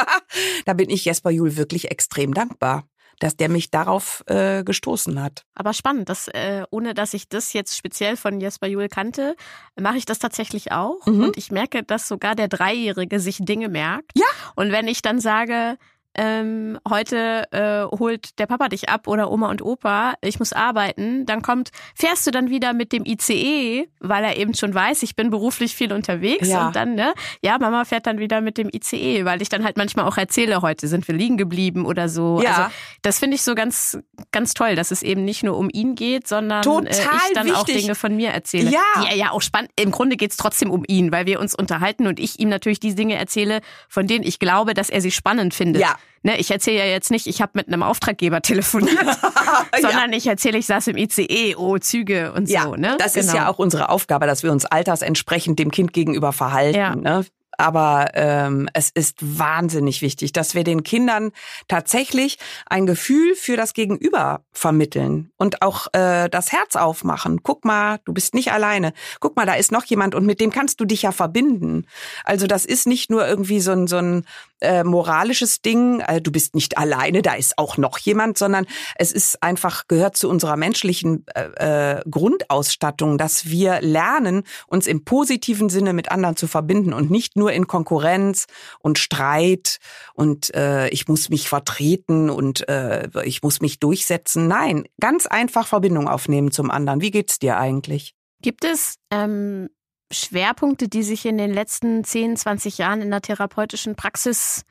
da bin ich Jesper Juhl wirklich extrem dankbar dass der mich darauf äh, gestoßen hat. Aber spannend, dass, äh, ohne dass ich das jetzt speziell von Jesper Juhl kannte, mache ich das tatsächlich auch. Mhm. Und ich merke, dass sogar der Dreijährige sich Dinge merkt. Ja. Und wenn ich dann sage, ähm, heute äh, holt der Papa dich ab oder Oma und Opa, ich muss arbeiten, dann kommt, fährst du dann wieder mit dem ICE, weil er eben schon weiß, ich bin beruflich viel unterwegs ja. und dann, ne, ja, Mama fährt dann wieder mit dem ICE, weil ich dann halt manchmal auch erzähle, heute sind wir liegen geblieben oder so. Ja. Also das finde ich so ganz, ganz toll, dass es eben nicht nur um ihn geht, sondern äh, ich dann wichtig. auch Dinge von mir erzähle. Ja. Die er ja auch spannend, im Grunde geht es trotzdem um ihn, weil wir uns unterhalten und ich ihm natürlich die Dinge erzähle, von denen ich glaube, dass er sie spannend findet. Ja. Ne, ich erzähle ja jetzt nicht, ich habe mit einem Auftraggeber telefoniert, sondern ja. ich erzähle, ich saß im ICE, oh, Züge und ja, so. Ne? Das genau. ist ja auch unsere Aufgabe, dass wir uns altersentsprechend dem Kind gegenüber verhalten. Ja. Ne? Aber ähm, es ist wahnsinnig wichtig, dass wir den Kindern tatsächlich ein Gefühl für das Gegenüber vermitteln und auch äh, das Herz aufmachen. Guck mal, du bist nicht alleine. Guck mal, da ist noch jemand und mit dem kannst du dich ja verbinden. Also das ist nicht nur irgendwie so ein, so ein äh, moralisches Ding, äh, du bist nicht alleine, da ist auch noch jemand, sondern es ist einfach, gehört zu unserer menschlichen äh, äh, Grundausstattung, dass wir lernen, uns im positiven Sinne mit anderen zu verbinden und nicht nur in Konkurrenz und Streit und äh, ich muss mich vertreten und äh, ich muss mich durchsetzen. Nein, ganz einfach Verbindung aufnehmen zum anderen. Wie geht's dir eigentlich? Gibt es ähm, Schwerpunkte, die sich in den letzten 10, 20 Jahren in der therapeutischen Praxis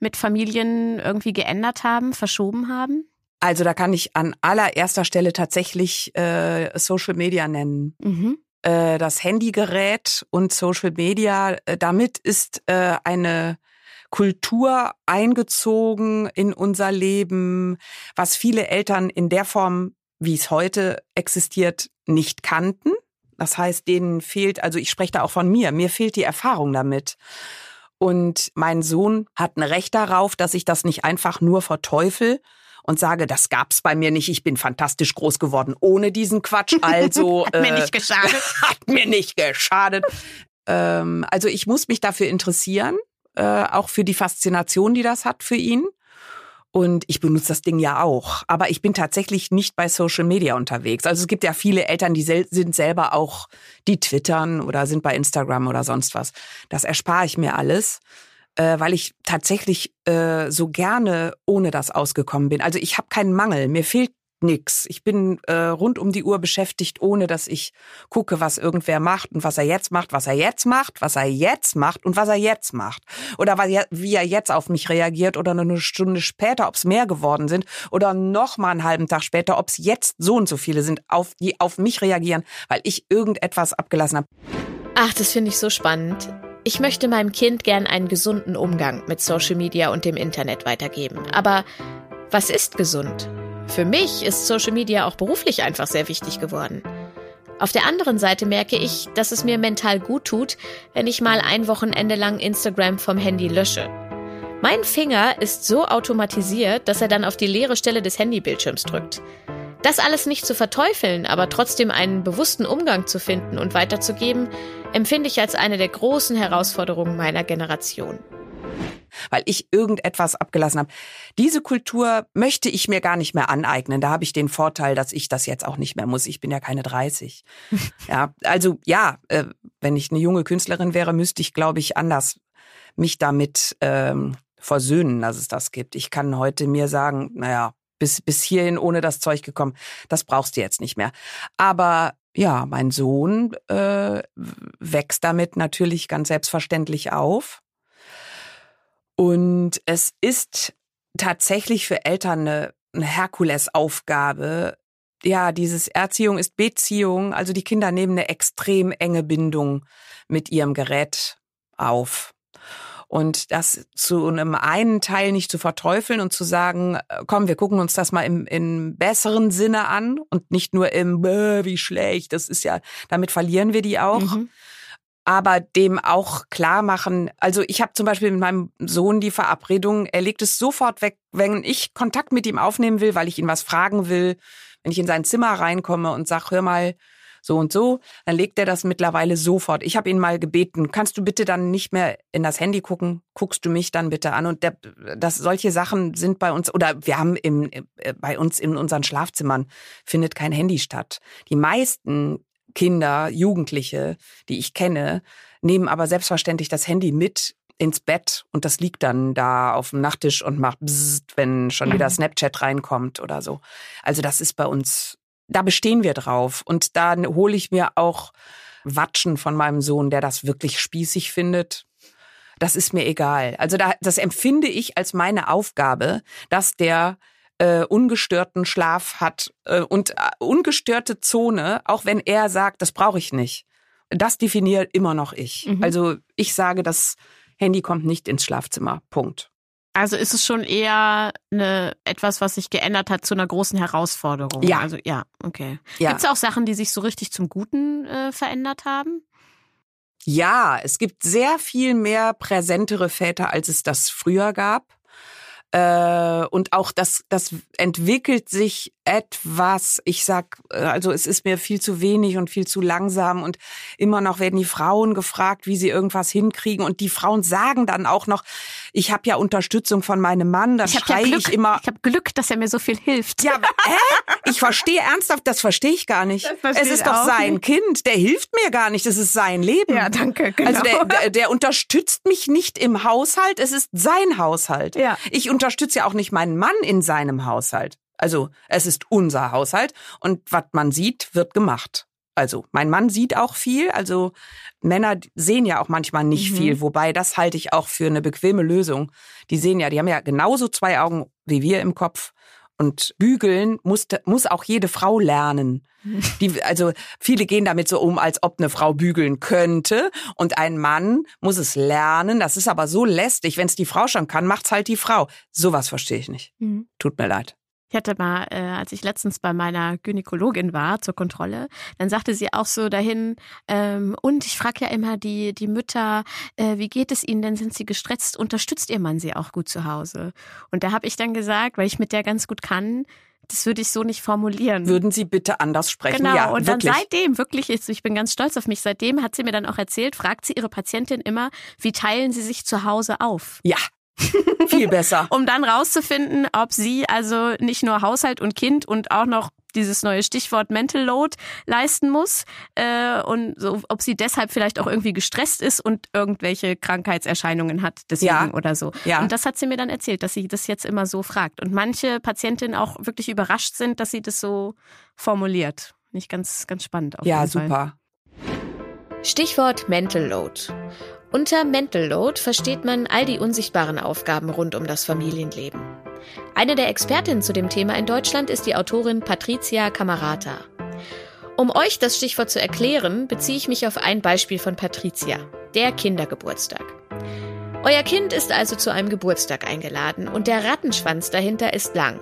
mit Familien irgendwie geändert haben, verschoben haben? Also da kann ich an allererster Stelle tatsächlich äh, Social Media nennen. Mhm. Äh, das Handygerät und Social Media, äh, damit ist äh, eine Kultur eingezogen in unser Leben, was viele Eltern in der Form, wie es heute existiert, nicht kannten. Das heißt, denen fehlt, also ich spreche da auch von mir, mir fehlt die Erfahrung damit. Und mein Sohn hat ein Recht darauf, dass ich das nicht einfach nur verteufel und sage, das gab's bei mir nicht, ich bin fantastisch groß geworden ohne diesen Quatsch. Also hat mir äh, nicht geschadet. hat mir nicht geschadet. Ähm, also ich muss mich dafür interessieren, äh, auch für die Faszination, die das hat für ihn. Und ich benutze das Ding ja auch. Aber ich bin tatsächlich nicht bei Social Media unterwegs. Also es gibt ja viele Eltern, die sel sind selber auch, die twittern oder sind bei Instagram oder sonst was. Das erspare ich mir alles, äh, weil ich tatsächlich äh, so gerne ohne das ausgekommen bin. Also ich habe keinen Mangel. Mir fehlt nix. Ich bin äh, rund um die Uhr beschäftigt, ohne dass ich gucke, was irgendwer macht und was er jetzt macht, was er jetzt macht, was er jetzt macht und was er jetzt macht. Oder wie er jetzt auf mich reagiert oder eine Stunde später, ob es mehr geworden sind oder noch mal einen halben Tag später, ob es jetzt so und so viele sind, auf, die auf mich reagieren, weil ich irgendetwas abgelassen habe. Ach, das finde ich so spannend. Ich möchte meinem Kind gern einen gesunden Umgang mit Social Media und dem Internet weitergeben. Aber was ist gesund? Für mich ist Social Media auch beruflich einfach sehr wichtig geworden. Auf der anderen Seite merke ich, dass es mir mental gut tut, wenn ich mal ein Wochenende lang Instagram vom Handy lösche. Mein Finger ist so automatisiert, dass er dann auf die leere Stelle des Handybildschirms drückt. Das alles nicht zu verteufeln, aber trotzdem einen bewussten Umgang zu finden und weiterzugeben, empfinde ich als eine der großen Herausforderungen meiner Generation weil ich irgendetwas abgelassen habe. Diese Kultur möchte ich mir gar nicht mehr aneignen. Da habe ich den Vorteil, dass ich das jetzt auch nicht mehr muss. Ich bin ja keine 30. ja, also ja, äh, wenn ich eine junge Künstlerin wäre, müsste ich, glaube ich, anders mich damit ähm, versöhnen, dass es das gibt. Ich kann heute mir sagen, naja, bis, bis hierhin ohne das Zeug gekommen, das brauchst du jetzt nicht mehr. Aber ja, mein Sohn äh, wächst damit natürlich ganz selbstverständlich auf. Und es ist tatsächlich für Eltern eine, eine Herkulesaufgabe. Ja, dieses Erziehung ist Beziehung. Also die Kinder nehmen eine extrem enge Bindung mit ihrem Gerät auf. Und das zu einem einen Teil nicht zu verteufeln und zu sagen, äh, komm, wir gucken uns das mal im, im besseren Sinne an und nicht nur im, wie schlecht, das ist ja, damit verlieren wir die auch. Mhm aber dem auch klar machen. Also ich habe zum Beispiel mit meinem Sohn die Verabredung, er legt es sofort weg, wenn ich Kontakt mit ihm aufnehmen will, weil ich ihn was fragen will, wenn ich in sein Zimmer reinkomme und sag, hör mal, so und so, dann legt er das mittlerweile sofort. Ich habe ihn mal gebeten, kannst du bitte dann nicht mehr in das Handy gucken? Guckst du mich dann bitte an? Und der, das solche Sachen sind bei uns oder wir haben im, äh, bei uns in unseren Schlafzimmern findet kein Handy statt. Die meisten Kinder, Jugendliche, die ich kenne, nehmen aber selbstverständlich das Handy mit ins Bett und das liegt dann da auf dem Nachttisch und macht bzzzt, wenn schon wieder. Snapchat reinkommt oder so. Also das ist bei uns, da bestehen wir drauf und da hole ich mir auch Watschen von meinem Sohn, der das wirklich spießig findet. Das ist mir egal. Also da, das empfinde ich als meine Aufgabe, dass der äh, ungestörten Schlaf hat äh, und äh, ungestörte Zone, auch wenn er sagt, das brauche ich nicht. Das definiert immer noch ich. Mhm. Also ich sage, das Handy kommt nicht ins Schlafzimmer. Punkt. Also ist es schon eher eine, etwas, was sich geändert hat zu einer großen Herausforderung. Ja. Also ja, okay. Ja. Gibt es auch Sachen, die sich so richtig zum Guten äh, verändert haben? Ja, es gibt sehr viel mehr präsentere Väter, als es das früher gab. Äh, und auch das, das entwickelt sich etwas, ich sag, äh, also es ist mir viel zu wenig und viel zu langsam und immer noch werden die Frauen gefragt, wie sie irgendwas hinkriegen und die Frauen sagen dann auch noch, ich habe ja Unterstützung von meinem Mann, das schreie ja ich immer. Ich habe Glück, dass er mir so viel hilft. Ja, hä? Ich verstehe ernsthaft, das verstehe ich gar nicht. Es ist doch sein nicht. Kind, der hilft mir gar nicht, es ist sein Leben. Ja, danke. Genau. Also der, der, der unterstützt mich nicht im Haushalt, es ist sein Haushalt. Ja. Ich unterstütze ja auch nicht meinen Mann in seinem Haushalt. Also es ist unser Haushalt und was man sieht, wird gemacht. Also mein Mann sieht auch viel, also Männer sehen ja auch manchmal nicht mhm. viel, wobei das halte ich auch für eine bequeme Lösung. Die sehen ja, die haben ja genauso zwei Augen wie wir im Kopf. Und bügeln muss, muss auch jede Frau lernen. Die, also viele gehen damit so um, als ob eine Frau bügeln könnte. Und ein Mann muss es lernen. Das ist aber so lästig. Wenn es die Frau schon kann, macht's halt die Frau. Sowas verstehe ich nicht. Mhm. Tut mir leid. Ich hatte mal, äh, als ich letztens bei meiner Gynäkologin war zur Kontrolle, dann sagte sie auch so dahin, ähm, und ich frage ja immer die, die Mütter, äh, wie geht es ihnen denn, sind sie gestresst, unterstützt ihr Mann sie auch gut zu Hause? Und da habe ich dann gesagt, weil ich mit der ganz gut kann, das würde ich so nicht formulieren. Würden Sie bitte anders sprechen? Genau. Ja, und wirklich. dann seitdem, wirklich, ich bin ganz stolz auf mich, seitdem hat sie mir dann auch erzählt, fragt sie ihre Patientin immer, wie teilen sie sich zu Hause auf? Ja. Viel besser. um dann rauszufinden, ob sie also nicht nur Haushalt und Kind und auch noch dieses neue Stichwort Mental Load leisten muss äh, und so, ob sie deshalb vielleicht auch irgendwie gestresst ist und irgendwelche Krankheitserscheinungen hat deswegen ja. oder so. Ja. Und das hat sie mir dann erzählt, dass sie das jetzt immer so fragt und manche Patientinnen auch wirklich überrascht sind, dass sie das so formuliert. Nicht ganz ganz spannend. Auf ja, jeden super. Fall. Stichwort Mental Load. Unter Mental Load versteht man all die unsichtbaren Aufgaben rund um das Familienleben. Eine der Expertinnen zu dem Thema in Deutschland ist die Autorin Patricia Camarata. Um euch das Stichwort zu erklären, beziehe ich mich auf ein Beispiel von Patricia, der Kindergeburtstag. Euer Kind ist also zu einem Geburtstag eingeladen und der Rattenschwanz dahinter ist lang.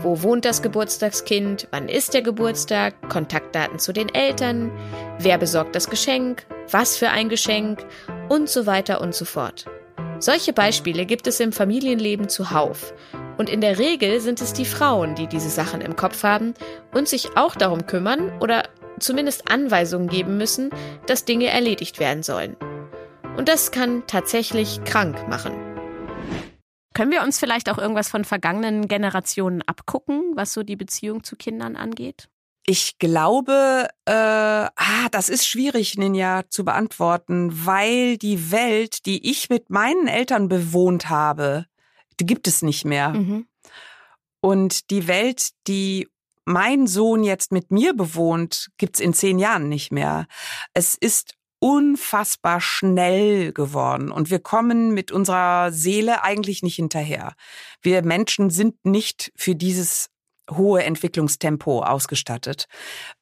Wo wohnt das Geburtstagskind? Wann ist der Geburtstag? Kontaktdaten zu den Eltern? Wer besorgt das Geschenk? Was für ein Geschenk? Und so weiter und so fort. Solche Beispiele gibt es im Familienleben zuhauf. Und in der Regel sind es die Frauen, die diese Sachen im Kopf haben und sich auch darum kümmern oder zumindest Anweisungen geben müssen, dass Dinge erledigt werden sollen. Und das kann tatsächlich krank machen. Können wir uns vielleicht auch irgendwas von vergangenen Generationen abgucken, was so die Beziehung zu Kindern angeht? Ich glaube, äh, ah, das ist schwierig, Ninja, zu beantworten, weil die Welt, die ich mit meinen Eltern bewohnt habe, die gibt es nicht mehr. Mhm. Und die Welt, die mein Sohn jetzt mit mir bewohnt, gibt's in zehn Jahren nicht mehr. Es ist unfassbar schnell geworden und wir kommen mit unserer Seele eigentlich nicht hinterher. Wir Menschen sind nicht für dieses hohe Entwicklungstempo ausgestattet.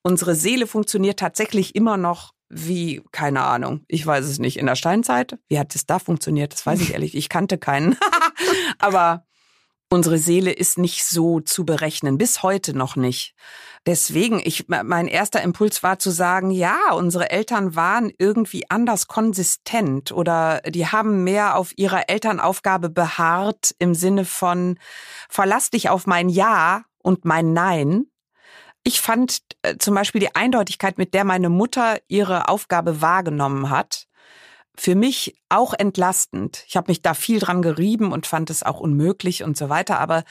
Unsere Seele funktioniert tatsächlich immer noch wie, keine Ahnung, ich weiß es nicht, in der Steinzeit. Wie hat es da funktioniert? Das weiß ich ehrlich. Ich kannte keinen. Aber unsere Seele ist nicht so zu berechnen, bis heute noch nicht. Deswegen, ich, mein erster Impuls war zu sagen, ja, unsere Eltern waren irgendwie anders konsistent oder die haben mehr auf ihrer Elternaufgabe beharrt im Sinne von, verlass dich auf mein Ja und mein Nein. Ich fand äh, zum Beispiel die Eindeutigkeit, mit der meine Mutter ihre Aufgabe wahrgenommen hat, für mich auch entlastend. Ich habe mich da viel dran gerieben und fand es auch unmöglich und so weiter, aber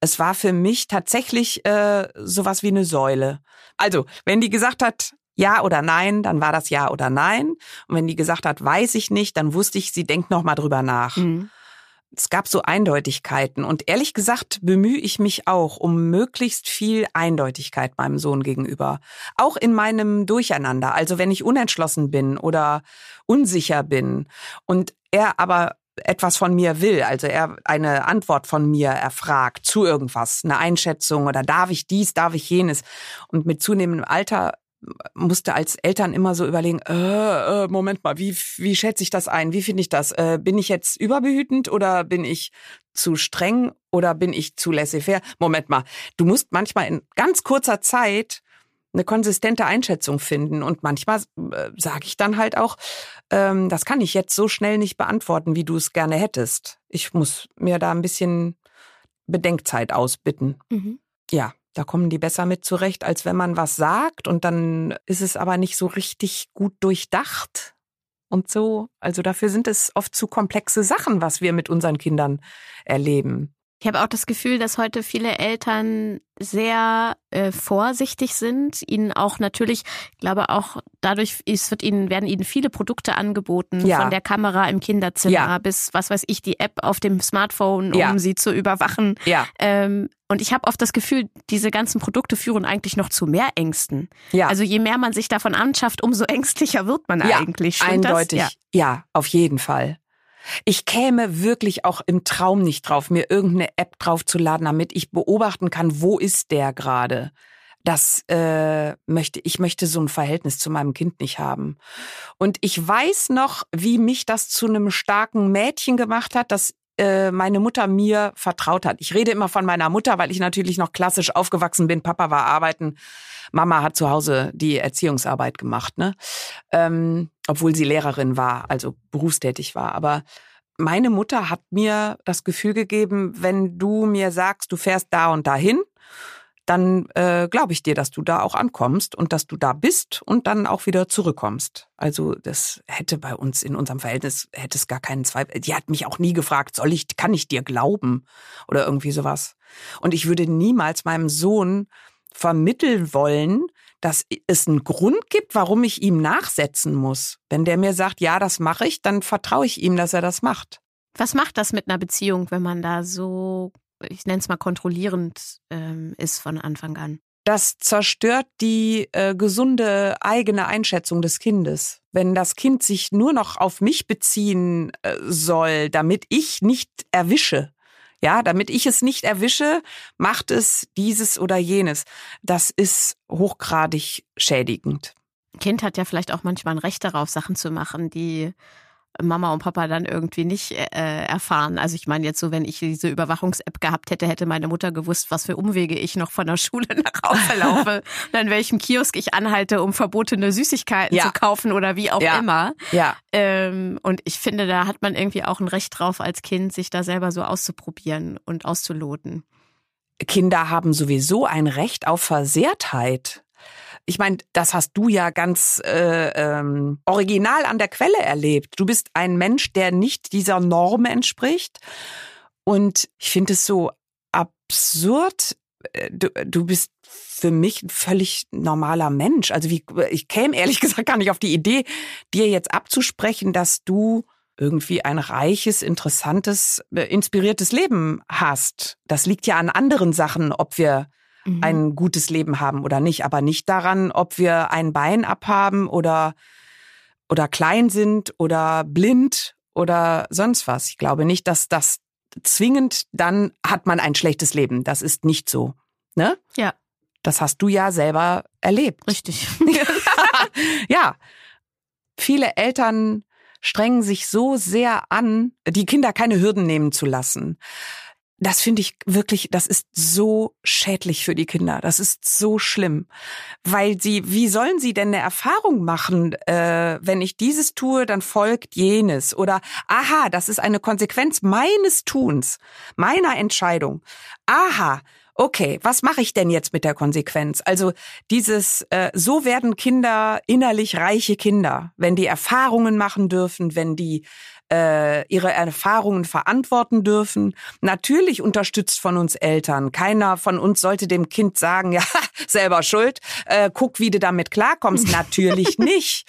es war für mich tatsächlich äh, sowas wie eine Säule. Also, wenn die gesagt hat, ja oder nein, dann war das ja oder nein. Und wenn die gesagt hat, weiß ich nicht, dann wusste ich, sie denkt noch mal drüber nach. Mhm es gab so Eindeutigkeiten und ehrlich gesagt bemühe ich mich auch um möglichst viel Eindeutigkeit meinem Sohn gegenüber. Auch in meinem Durcheinander. Also wenn ich unentschlossen bin oder unsicher bin und er aber etwas von mir will, also er eine Antwort von mir erfragt zu irgendwas, eine Einschätzung oder darf ich dies, darf ich jenes. Und mit zunehmendem Alter musste als Eltern immer so überlegen, äh, äh, Moment mal, wie, wie schätze ich das ein? Wie finde ich das? Äh, bin ich jetzt überbehütend oder bin ich zu streng oder bin ich zu laissez-faire? Moment mal, du musst manchmal in ganz kurzer Zeit eine konsistente Einschätzung finden. Und manchmal äh, sage ich dann halt auch, ähm, das kann ich jetzt so schnell nicht beantworten, wie du es gerne hättest. Ich muss mir da ein bisschen Bedenkzeit ausbitten. Mhm. Ja. Da kommen die besser mit zurecht, als wenn man was sagt und dann ist es aber nicht so richtig gut durchdacht und so. Also dafür sind es oft zu komplexe Sachen, was wir mit unseren Kindern erleben. Ich habe auch das Gefühl, dass heute viele Eltern sehr äh, vorsichtig sind, ihnen auch natürlich, ich glaube auch dadurch es wird ihnen werden ihnen viele Produkte angeboten ja. von der Kamera im Kinderzimmer ja. bis was weiß ich die App auf dem Smartphone, um ja. sie zu überwachen. Ja. Ähm, und ich habe oft das Gefühl, diese ganzen Produkte führen eigentlich noch zu mehr Ängsten. Ja. Also je mehr man sich davon anschafft, umso ängstlicher wird man eigentlich. Stimmt eindeutig. Ja, auf jeden Fall. Ich käme wirklich auch im Traum nicht drauf, mir irgendeine App draufzuladen, damit ich beobachten kann, wo ist der gerade. Das äh, möchte ich möchte so ein Verhältnis zu meinem Kind nicht haben. Und ich weiß noch, wie mich das zu einem starken Mädchen gemacht hat, dass äh, meine Mutter mir vertraut hat. Ich rede immer von meiner Mutter, weil ich natürlich noch klassisch aufgewachsen bin. Papa war arbeiten, Mama hat zu Hause die Erziehungsarbeit gemacht, ne? Ähm, obwohl sie Lehrerin war, also berufstätig war. Aber meine Mutter hat mir das Gefühl gegeben, wenn du mir sagst, du fährst da und dahin, dann äh, glaube ich dir, dass du da auch ankommst und dass du da bist und dann auch wieder zurückkommst. Also das hätte bei uns in unserem Verhältnis hätte es gar keinen Zweifel. Die hat mich auch nie gefragt, soll ich, kann ich dir glauben oder irgendwie sowas. Und ich würde niemals meinem Sohn vermitteln wollen, dass es einen Grund gibt, warum ich ihm nachsetzen muss. Wenn der mir sagt, ja, das mache ich, dann vertraue ich ihm, dass er das macht. Was macht das mit einer Beziehung, wenn man da so, ich nenne es mal kontrollierend ähm, ist von Anfang an? Das zerstört die äh, gesunde eigene Einschätzung des Kindes. Wenn das Kind sich nur noch auf mich beziehen äh, soll, damit ich nicht erwische, ja, damit ich es nicht erwische, macht es dieses oder jenes. Das ist hochgradig schädigend. Kind hat ja vielleicht auch manchmal ein Recht darauf, Sachen zu machen, die Mama und Papa dann irgendwie nicht äh, erfahren. Also ich meine jetzt so, wenn ich diese Überwachungs-App gehabt hätte, hätte meine Mutter gewusst, was für Umwege ich noch von der Schule nach Hause laufe, an welchem Kiosk ich anhalte, um verbotene Süßigkeiten ja. zu kaufen oder wie auch ja. immer. Ja. Ähm, und ich finde, da hat man irgendwie auch ein Recht drauf, als Kind sich da selber so auszuprobieren und auszuloten. Kinder haben sowieso ein Recht auf Versehrtheit. Ich meine, das hast du ja ganz äh, ähm, original an der Quelle erlebt. Du bist ein Mensch, der nicht dieser Norm entspricht. Und ich finde es so absurd. Äh, du, du bist für mich ein völlig normaler Mensch. Also wie, ich käme ehrlich gesagt gar nicht auf die Idee, dir jetzt abzusprechen, dass du irgendwie ein reiches, interessantes, äh, inspiriertes Leben hast. Das liegt ja an anderen Sachen, ob wir mhm. ein gutes Leben haben oder nicht, aber nicht daran, ob wir ein Bein abhaben oder, oder klein sind oder blind oder sonst was. Ich glaube nicht, dass das zwingend dann hat man ein schlechtes Leben. Das ist nicht so. Ne? Ja. Das hast du ja selber erlebt. Richtig. ja. Viele Eltern strengen sich so sehr an, die Kinder keine Hürden nehmen zu lassen das finde ich wirklich, das ist so schädlich für die Kinder. Das ist so schlimm, weil sie, wie sollen sie denn eine Erfahrung machen, äh, wenn ich dieses tue, dann folgt jenes oder aha, das ist eine Konsequenz meines Tuns, meiner Entscheidung. Aha, okay, was mache ich denn jetzt mit der Konsequenz? Also dieses, äh, so werden Kinder innerlich reiche Kinder, wenn die Erfahrungen machen dürfen, wenn die äh, ihre Erfahrungen verantworten dürfen. Natürlich unterstützt von uns Eltern. Keiner von uns sollte dem Kind sagen, ja, selber schuld, äh, guck, wie du damit klarkommst. Natürlich nicht.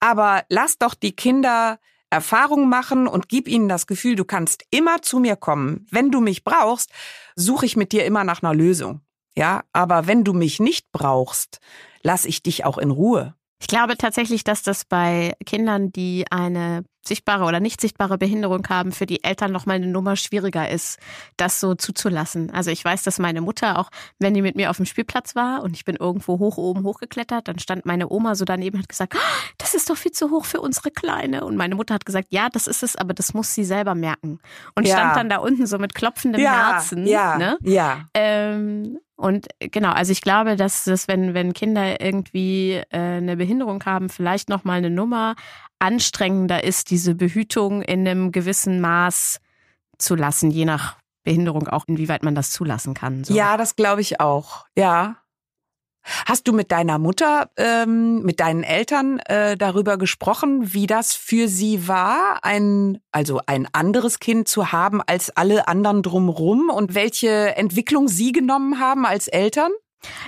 Aber lass doch die Kinder Erfahrungen machen und gib ihnen das Gefühl, du kannst immer zu mir kommen. Wenn du mich brauchst, suche ich mit dir immer nach einer Lösung. Ja, aber wenn du mich nicht brauchst, lass ich dich auch in Ruhe. Ich glaube tatsächlich, dass das bei Kindern, die eine sichtbare oder nicht sichtbare Behinderung haben, für die Eltern noch mal eine Nummer schwieriger ist, das so zuzulassen. Also ich weiß, dass meine Mutter auch, wenn die mit mir auf dem Spielplatz war und ich bin irgendwo hoch oben hochgeklettert, dann stand meine Oma so daneben und hat gesagt, oh, das ist doch viel zu hoch für unsere Kleine. Und meine Mutter hat gesagt, ja, das ist es, aber das muss sie selber merken. Und ja. stand dann da unten so mit klopfendem ja, Herzen. Ja, ne? ja. Ähm, und genau, also ich glaube, dass das, wenn, wenn Kinder irgendwie äh, eine Behinderung haben, vielleicht nochmal eine Nummer anstrengender ist, diese Behütung in einem gewissen Maß zu lassen, je nach Behinderung auch, inwieweit man das zulassen kann. So. Ja, das glaube ich auch. Ja. Hast du mit deiner Mutter, ähm, mit deinen Eltern äh, darüber gesprochen, wie das für sie war, ein also ein anderes Kind zu haben als alle anderen drumrum und welche Entwicklung sie genommen haben als Eltern?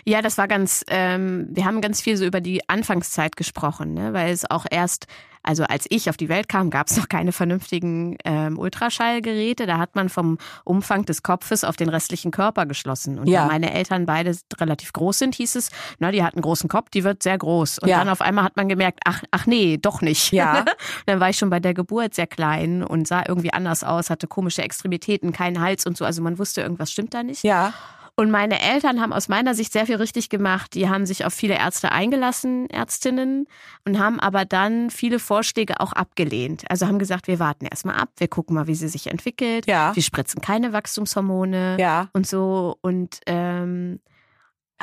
Ja, das war ganz, ähm, wir haben ganz viel so über die Anfangszeit gesprochen, ne? weil es auch erst, also als ich auf die Welt kam, gab es noch keine vernünftigen ähm, Ultraschallgeräte. Da hat man vom Umfang des Kopfes auf den restlichen Körper geschlossen. Und ja. da meine Eltern beide relativ groß sind, hieß es, na, die hat einen großen Kopf, die wird sehr groß. Und ja. dann auf einmal hat man gemerkt, ach, ach nee, doch nicht. Ja. dann war ich schon bei der Geburt sehr klein und sah irgendwie anders aus, hatte komische Extremitäten, keinen Hals und so. Also man wusste, irgendwas stimmt da nicht. Ja. Und meine Eltern haben aus meiner Sicht sehr viel richtig gemacht. Die haben sich auf viele Ärzte eingelassen, Ärztinnen, und haben aber dann viele Vorschläge auch abgelehnt. Also haben gesagt, wir warten erstmal ab, wir gucken mal, wie sie sich entwickelt. Ja. Wir spritzen keine Wachstumshormone ja. und so. Und ähm,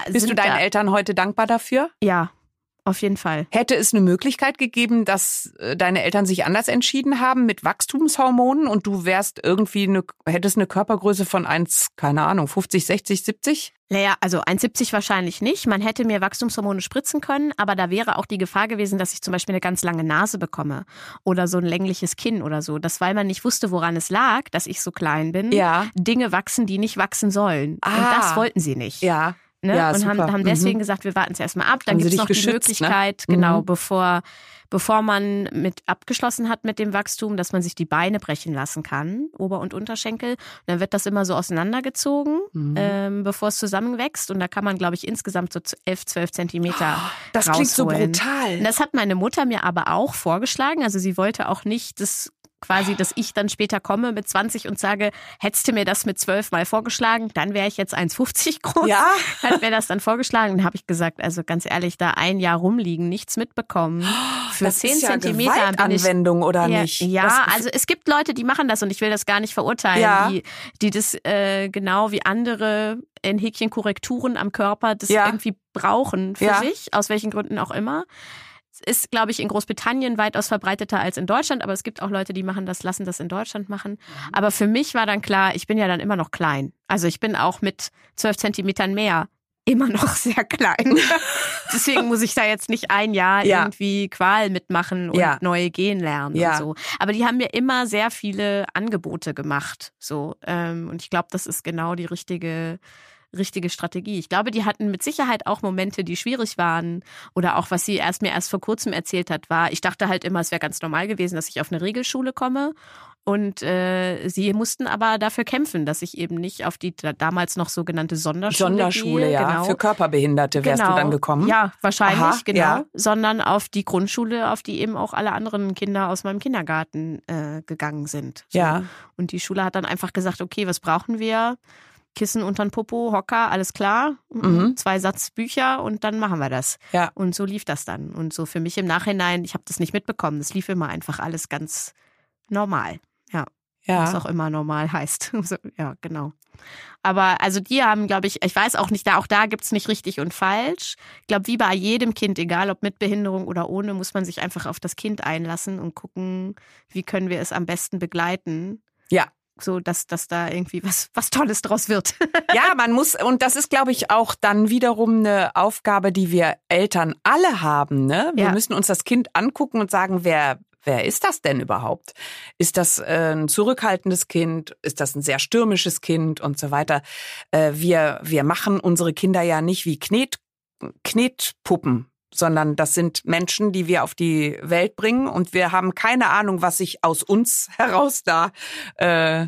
bist du deinen Eltern heute dankbar dafür? Ja, auf jeden Fall. Hätte es eine Möglichkeit gegeben, dass äh, deine Eltern sich anders entschieden haben mit Wachstumshormonen und du wärst irgendwie eine, hättest eine Körpergröße von 1, keine Ahnung, 50, 60, 70? Naja, also 1,70 wahrscheinlich nicht. Man hätte mir Wachstumshormone spritzen können, aber da wäre auch die Gefahr gewesen, dass ich zum Beispiel eine ganz lange Nase bekomme oder so ein längliches Kinn oder so. Das, weil man nicht wusste, woran es lag, dass ich so klein bin. Ja. Dinge wachsen, die nicht wachsen sollen. Ah. Und das wollten sie nicht. Ja. Ne? Ja, und haben, haben deswegen mhm. gesagt, wir warten es erstmal ab. Dann gibt es noch die ne? Möglichkeit, ne? genau, mhm. bevor, bevor man mit abgeschlossen hat mit dem Wachstum, dass man sich die Beine brechen lassen kann, Ober- und Unterschenkel. Und dann wird das immer so auseinandergezogen, mhm. ähm, bevor es zusammenwächst. Und da kann man, glaube ich, insgesamt so 11, 12 Zentimeter oh, Das rausholen. klingt so brutal. Das hat meine Mutter mir aber auch vorgeschlagen. Also sie wollte auch nicht das quasi, dass ich dann später komme mit 20 und sage, hättest du mir das mit 12 mal vorgeschlagen, dann wäre ich jetzt 1,50 groß. Ja. Hat mir das dann vorgeschlagen. Dann habe ich gesagt, also ganz ehrlich, da ein Jahr rumliegen, nichts mitbekommen. Für das 10 ist ja Zentimeter Anwendung oder ja, nicht? Ja, also es gibt Leute, die machen das und ich will das gar nicht verurteilen, ja. die, die das äh, genau wie andere in Häkchen Korrekturen am Körper das ja. irgendwie brauchen für sich, aus welchen Gründen auch immer ist, glaube ich, in Großbritannien weitaus verbreiteter als in Deutschland, aber es gibt auch Leute, die machen das, lassen das in Deutschland machen. Mhm. Aber für mich war dann klar, ich bin ja dann immer noch klein. Also ich bin auch mit zwölf Zentimetern mehr immer noch sehr klein. Deswegen muss ich da jetzt nicht ein Jahr ja. irgendwie Qual mitmachen und ja. neue gehen lernen ja. und so. Aber die haben mir immer sehr viele Angebote gemacht. So. Ähm, und ich glaube, das ist genau die richtige richtige Strategie. Ich glaube, die hatten mit Sicherheit auch Momente, die schwierig waren. Oder auch, was sie erst mir erst vor kurzem erzählt hat, war, ich dachte halt immer, es wäre ganz normal gewesen, dass ich auf eine Regelschule komme. Und äh, sie mussten aber dafür kämpfen, dass ich eben nicht auf die damals noch sogenannte Sonderschule Sonderschule, gehe, ja. Genau. Für Körperbehinderte wärst genau. du dann gekommen. Ja, wahrscheinlich, Aha, genau. Ja. Sondern auf die Grundschule, auf die eben auch alle anderen Kinder aus meinem Kindergarten äh, gegangen sind. So. Ja. Und die Schule hat dann einfach gesagt, okay, was brauchen wir? Kissen unter den Popo, Hocker, alles klar, mhm. zwei Satz Bücher und dann machen wir das. Ja. Und so lief das dann. Und so für mich im Nachhinein, ich habe das nicht mitbekommen. Das lief immer einfach alles ganz normal. Ja. Ja. Was auch immer normal heißt. ja, genau. Aber also die haben, glaube ich, ich weiß auch nicht, da auch da gibt's nicht richtig und falsch. Ich glaube, wie bei jedem Kind, egal ob mit Behinderung oder ohne, muss man sich einfach auf das Kind einlassen und gucken, wie können wir es am besten begleiten. Ja so dass, dass da irgendwie was, was Tolles draus wird. ja, man muss, und das ist, glaube ich, auch dann wiederum eine Aufgabe, die wir Eltern alle haben. Ne? Wir ja. müssen uns das Kind angucken und sagen, wer, wer ist das denn überhaupt? Ist das äh, ein zurückhaltendes Kind? Ist das ein sehr stürmisches Kind und so weiter? Äh, wir, wir machen unsere Kinder ja nicht wie Knet, Knetpuppen, sondern das sind Menschen, die wir auf die Welt bringen und wir haben keine Ahnung, was sich aus uns heraus da, äh,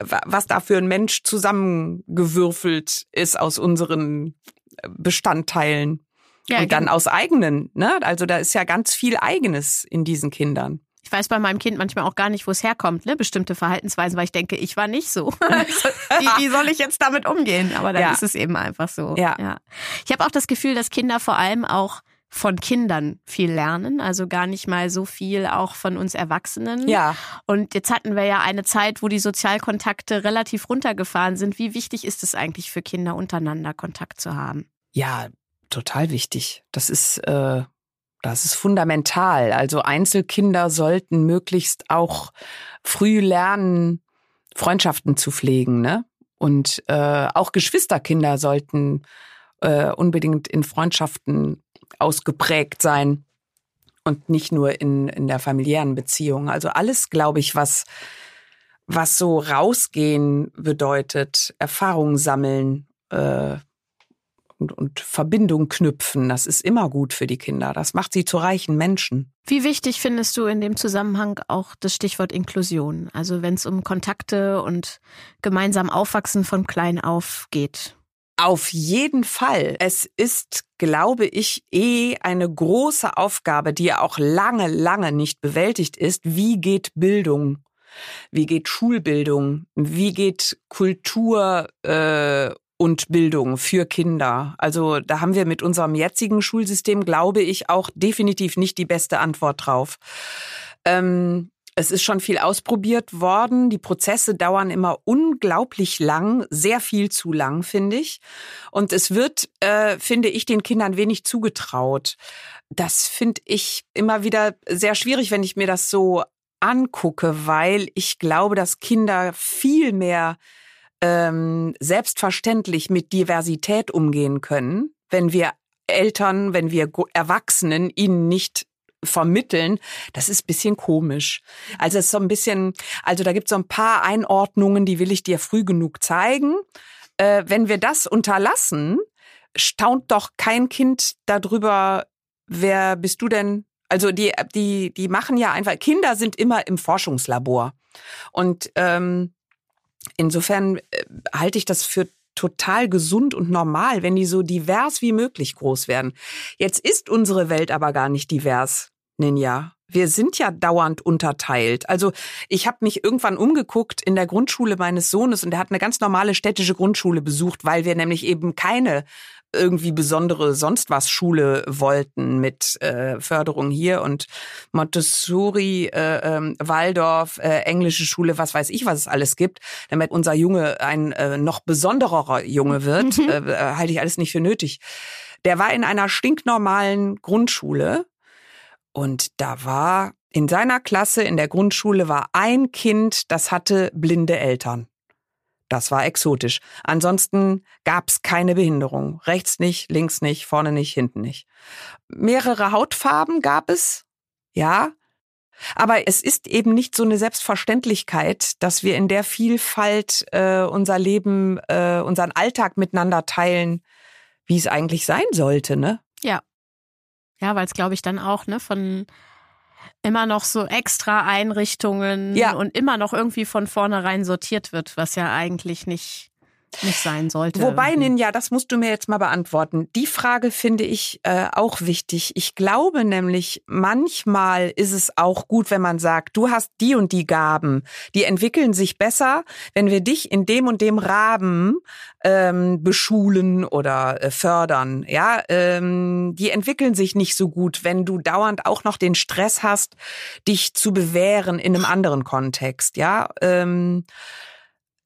was da für ein Mensch zusammengewürfelt ist aus unseren Bestandteilen. Ja, und dann genau. aus eigenen, ne? Also da ist ja ganz viel Eigenes in diesen Kindern. Ich weiß bei meinem Kind manchmal auch gar nicht, wo es herkommt, ne? Bestimmte Verhaltensweisen, weil ich denke, ich war nicht so. wie, wie soll ich jetzt damit umgehen? Aber dann ja. ist es eben einfach so. Ja. ja. Ich habe auch das Gefühl, dass Kinder vor allem auch von Kindern viel lernen, also gar nicht mal so viel auch von uns Erwachsenen. Ja. Und jetzt hatten wir ja eine Zeit, wo die Sozialkontakte relativ runtergefahren sind. Wie wichtig ist es eigentlich für Kinder untereinander Kontakt zu haben? Ja, total wichtig. Das ist äh, das ist fundamental. Also Einzelkinder sollten möglichst auch früh lernen, Freundschaften zu pflegen, ne? Und äh, auch Geschwisterkinder sollten äh, unbedingt in Freundschaften ausgeprägt sein und nicht nur in, in der familiären Beziehung. Also alles, glaube ich, was, was so rausgehen bedeutet, Erfahrungen sammeln, äh, und, und Verbindung knüpfen. Das ist immer gut für die Kinder. Das macht sie zu reichen Menschen. Wie wichtig findest du in dem Zusammenhang auch das Stichwort Inklusion? Also wenn es um Kontakte und gemeinsam Aufwachsen von klein auf geht? Auf jeden Fall. Es ist, glaube ich, eh eine große Aufgabe, die ja auch lange, lange nicht bewältigt ist. Wie geht Bildung? Wie geht Schulbildung? Wie geht Kultur äh, und Bildung für Kinder. Also da haben wir mit unserem jetzigen Schulsystem, glaube ich, auch definitiv nicht die beste Antwort drauf. Ähm, es ist schon viel ausprobiert worden. Die Prozesse dauern immer unglaublich lang, sehr viel zu lang, finde ich. Und es wird, äh, finde ich, den Kindern wenig zugetraut. Das finde ich immer wieder sehr schwierig, wenn ich mir das so angucke, weil ich glaube, dass Kinder viel mehr ähm, selbstverständlich mit Diversität umgehen können, wenn wir Eltern, wenn wir Erwachsenen ihnen nicht vermitteln, das ist bisschen komisch. Also es ist so ein bisschen, also da gibt es so ein paar Einordnungen, die will ich dir früh genug zeigen. Äh, wenn wir das unterlassen, staunt doch kein Kind darüber, wer bist du denn? Also die, die, die machen ja einfach, Kinder sind immer im Forschungslabor. Und ähm, Insofern äh, halte ich das für total gesund und normal, wenn die so divers wie möglich groß werden. Jetzt ist unsere Welt aber gar nicht divers, Ninja. Wir sind ja dauernd unterteilt. Also ich habe mich irgendwann umgeguckt in der Grundschule meines Sohnes und er hat eine ganz normale städtische Grundschule besucht, weil wir nämlich eben keine irgendwie besondere sonst was Schule wollten mit äh, Förderung hier und Montessori, äh, äh, Waldorf, äh, englische Schule, was weiß ich, was es alles gibt, damit unser Junge ein äh, noch besonderer Junge wird, mhm. äh, halte ich alles nicht für nötig. Der war in einer stinknormalen Grundschule und da war in seiner Klasse in der Grundschule war ein Kind, das hatte blinde Eltern. Das war exotisch. Ansonsten gab's keine Behinderung. Rechts nicht, links nicht, vorne nicht, hinten nicht. Mehrere Hautfarben gab es, ja. Aber es ist eben nicht so eine Selbstverständlichkeit, dass wir in der Vielfalt äh, unser Leben, äh, unseren Alltag miteinander teilen, wie es eigentlich sein sollte, ne? Ja. Ja, weil es, glaube ich, dann auch, ne, von immer noch so extra Einrichtungen ja. und immer noch irgendwie von vornherein sortiert wird, was ja eigentlich nicht nicht sein sollte. Wobei, Ninja, das musst du mir jetzt mal beantworten. Die Frage finde ich äh, auch wichtig. Ich glaube nämlich, manchmal ist es auch gut, wenn man sagt, du hast die und die Gaben, die entwickeln sich besser, wenn wir dich in dem und dem Rahmen ähm, beschulen oder äh, fördern. Ja, ähm, die entwickeln sich nicht so gut, wenn du dauernd auch noch den Stress hast, dich zu bewähren in einem anderen Kontext. Ja. Ähm,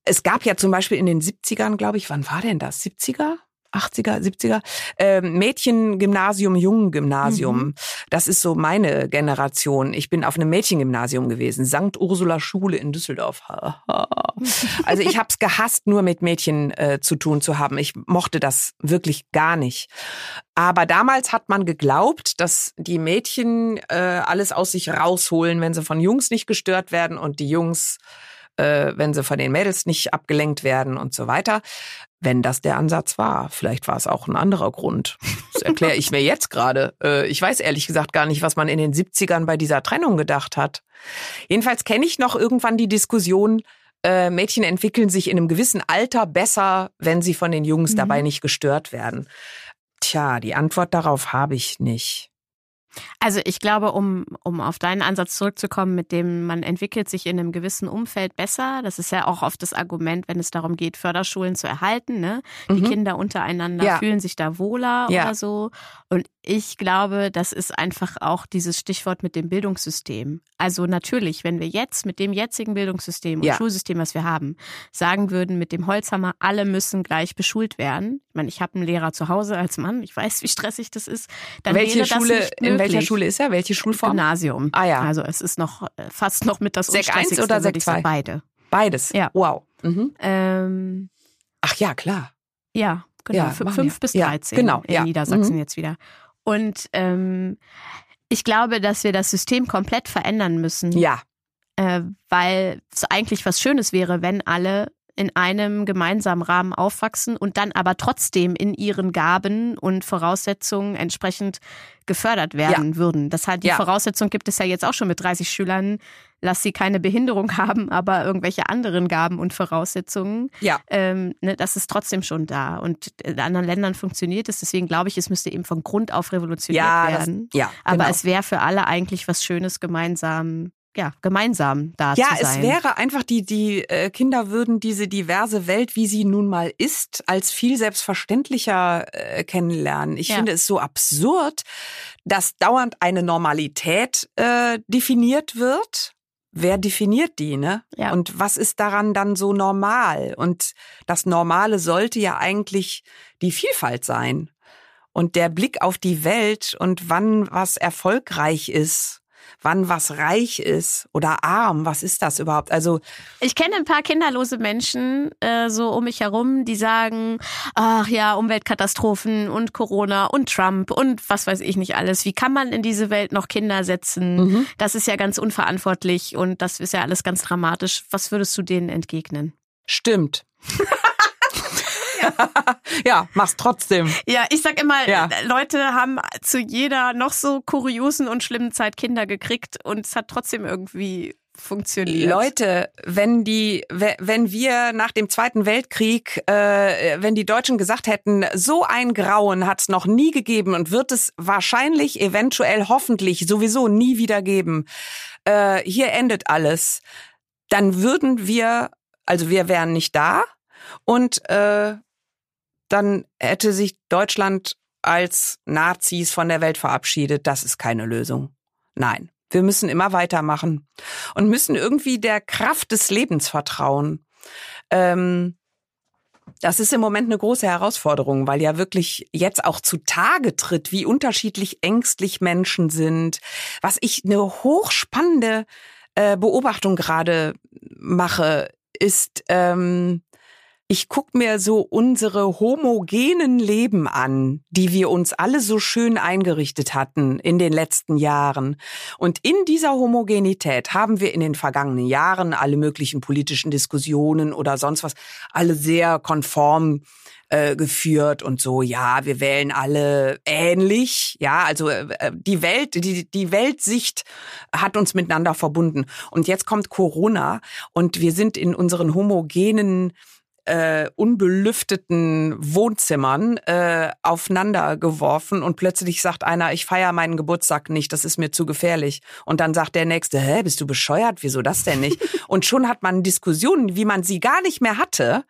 es gab ja zum Beispiel in den 70ern, glaube ich, wann war denn das? 70er? 80er, 70er, äh, Mädchengymnasium, Jungengymnasium. Mhm. Das ist so meine Generation. Ich bin auf einem Mädchengymnasium gewesen, St. Ursula Schule in Düsseldorf. also ich habe es gehasst, nur mit Mädchen äh, zu tun zu haben. Ich mochte das wirklich gar nicht. Aber damals hat man geglaubt, dass die Mädchen äh, alles aus sich rausholen, wenn sie von Jungs nicht gestört werden und die Jungs äh, wenn sie von den Mädels nicht abgelenkt werden und so weiter. Wenn das der Ansatz war, vielleicht war es auch ein anderer Grund. Das erkläre ich mir jetzt gerade. Äh, ich weiß ehrlich gesagt gar nicht, was man in den 70ern bei dieser Trennung gedacht hat. Jedenfalls kenne ich noch irgendwann die Diskussion, äh, Mädchen entwickeln sich in einem gewissen Alter besser, wenn sie von den Jungs mhm. dabei nicht gestört werden. Tja, die Antwort darauf habe ich nicht. Also ich glaube, um, um auf deinen Ansatz zurückzukommen, mit dem man entwickelt sich in einem gewissen Umfeld besser. Das ist ja auch oft das Argument, wenn es darum geht, Förderschulen zu erhalten. Ne? Die mhm. Kinder untereinander ja. fühlen sich da wohler ja. oder so. Und ich glaube, das ist einfach auch dieses Stichwort mit dem Bildungssystem. Also natürlich, wenn wir jetzt mit dem jetzigen Bildungssystem und ja. Schulsystem, was wir haben, sagen würden, mit dem Holzhammer, alle müssen gleich beschult werden. Ich meine, ich habe einen Lehrer zu Hause als Mann, ich weiß, wie stressig das ist. Dann Welche Schule, in welcher Schule ist er? Welche Schulform? Gymnasium. Ah ja. Also es ist noch äh, fast noch mit das Sek 1 oder Sek 2? Beide. Beides? Ja. Wow. Mhm. Ähm, Ach ja, klar. Ja, genau. Ja, fünf bis 13 ja, genau, in ja. Niedersachsen mhm. jetzt wieder. Und ähm, ich glaube, dass wir das System komplett verändern müssen. Ja. Äh, weil es eigentlich was Schönes wäre, wenn alle in einem gemeinsamen Rahmen aufwachsen und dann aber trotzdem in ihren Gaben und Voraussetzungen entsprechend gefördert werden ja. würden. Das halt die ja. Voraussetzung gibt es ja jetzt auch schon mit 30 Schülern. Lass sie keine Behinderung haben, aber irgendwelche anderen Gaben und Voraussetzungen. Ja. Ähm, ne, das ist trotzdem schon da. Und in anderen Ländern funktioniert es. Deswegen glaube ich, es müsste eben von Grund auf revolutioniert ja, werden. Das, ja, aber genau. es wäre für alle eigentlich was Schönes gemeinsam ja, gemeinsam da ja, zu sein. Ja, es wäre einfach die, die äh, Kinder würden diese diverse Welt, wie sie nun mal ist, als viel selbstverständlicher äh, kennenlernen. Ich ja. finde es so absurd, dass dauernd eine Normalität äh, definiert wird. Wer definiert die, ne? Ja. Und was ist daran dann so normal? Und das Normale sollte ja eigentlich die Vielfalt sein. Und der Blick auf die Welt und wann was erfolgreich ist wann was reich ist oder arm. Was ist das überhaupt? Also ich kenne ein paar kinderlose Menschen äh, so um mich herum, die sagen, ach ja, Umweltkatastrophen und Corona und Trump und was weiß ich nicht alles. Wie kann man in diese Welt noch Kinder setzen? Mhm. Das ist ja ganz unverantwortlich und das ist ja alles ganz dramatisch. Was würdest du denen entgegnen? Stimmt. ja, mach's trotzdem. Ja, ich sag immer, ja. Leute haben zu jeder noch so kuriosen und schlimmen Zeit Kinder gekriegt und es hat trotzdem irgendwie funktioniert. Leute, wenn die, wenn wir nach dem Zweiten Weltkrieg, äh, wenn die Deutschen gesagt hätten, so ein Grauen hat es noch nie gegeben und wird es wahrscheinlich, eventuell, hoffentlich sowieso nie wieder geben. Äh, hier endet alles. Dann würden wir, also wir wären nicht da und äh, dann hätte sich Deutschland als Nazis von der Welt verabschiedet. Das ist keine Lösung. Nein, wir müssen immer weitermachen und müssen irgendwie der Kraft des Lebens vertrauen. Ähm, das ist im Moment eine große Herausforderung, weil ja wirklich jetzt auch zutage tritt, wie unterschiedlich ängstlich Menschen sind. Was ich eine hochspannende äh, Beobachtung gerade mache, ist, ähm, ich guck mir so unsere homogenen Leben an, die wir uns alle so schön eingerichtet hatten in den letzten Jahren. Und in dieser Homogenität haben wir in den vergangenen Jahren alle möglichen politischen Diskussionen oder sonst was alle sehr konform äh, geführt und so, ja, wir wählen alle ähnlich, ja, also äh, die Welt, die, die Weltsicht hat uns miteinander verbunden. Und jetzt kommt Corona und wir sind in unseren homogenen äh, unbelüfteten Wohnzimmern äh, aufeinander geworfen und plötzlich sagt einer, ich feiere meinen Geburtstag nicht, das ist mir zu gefährlich. Und dann sagt der Nächste, hä, bist du bescheuert? Wieso das denn nicht? und schon hat man Diskussionen, wie man sie gar nicht mehr hatte.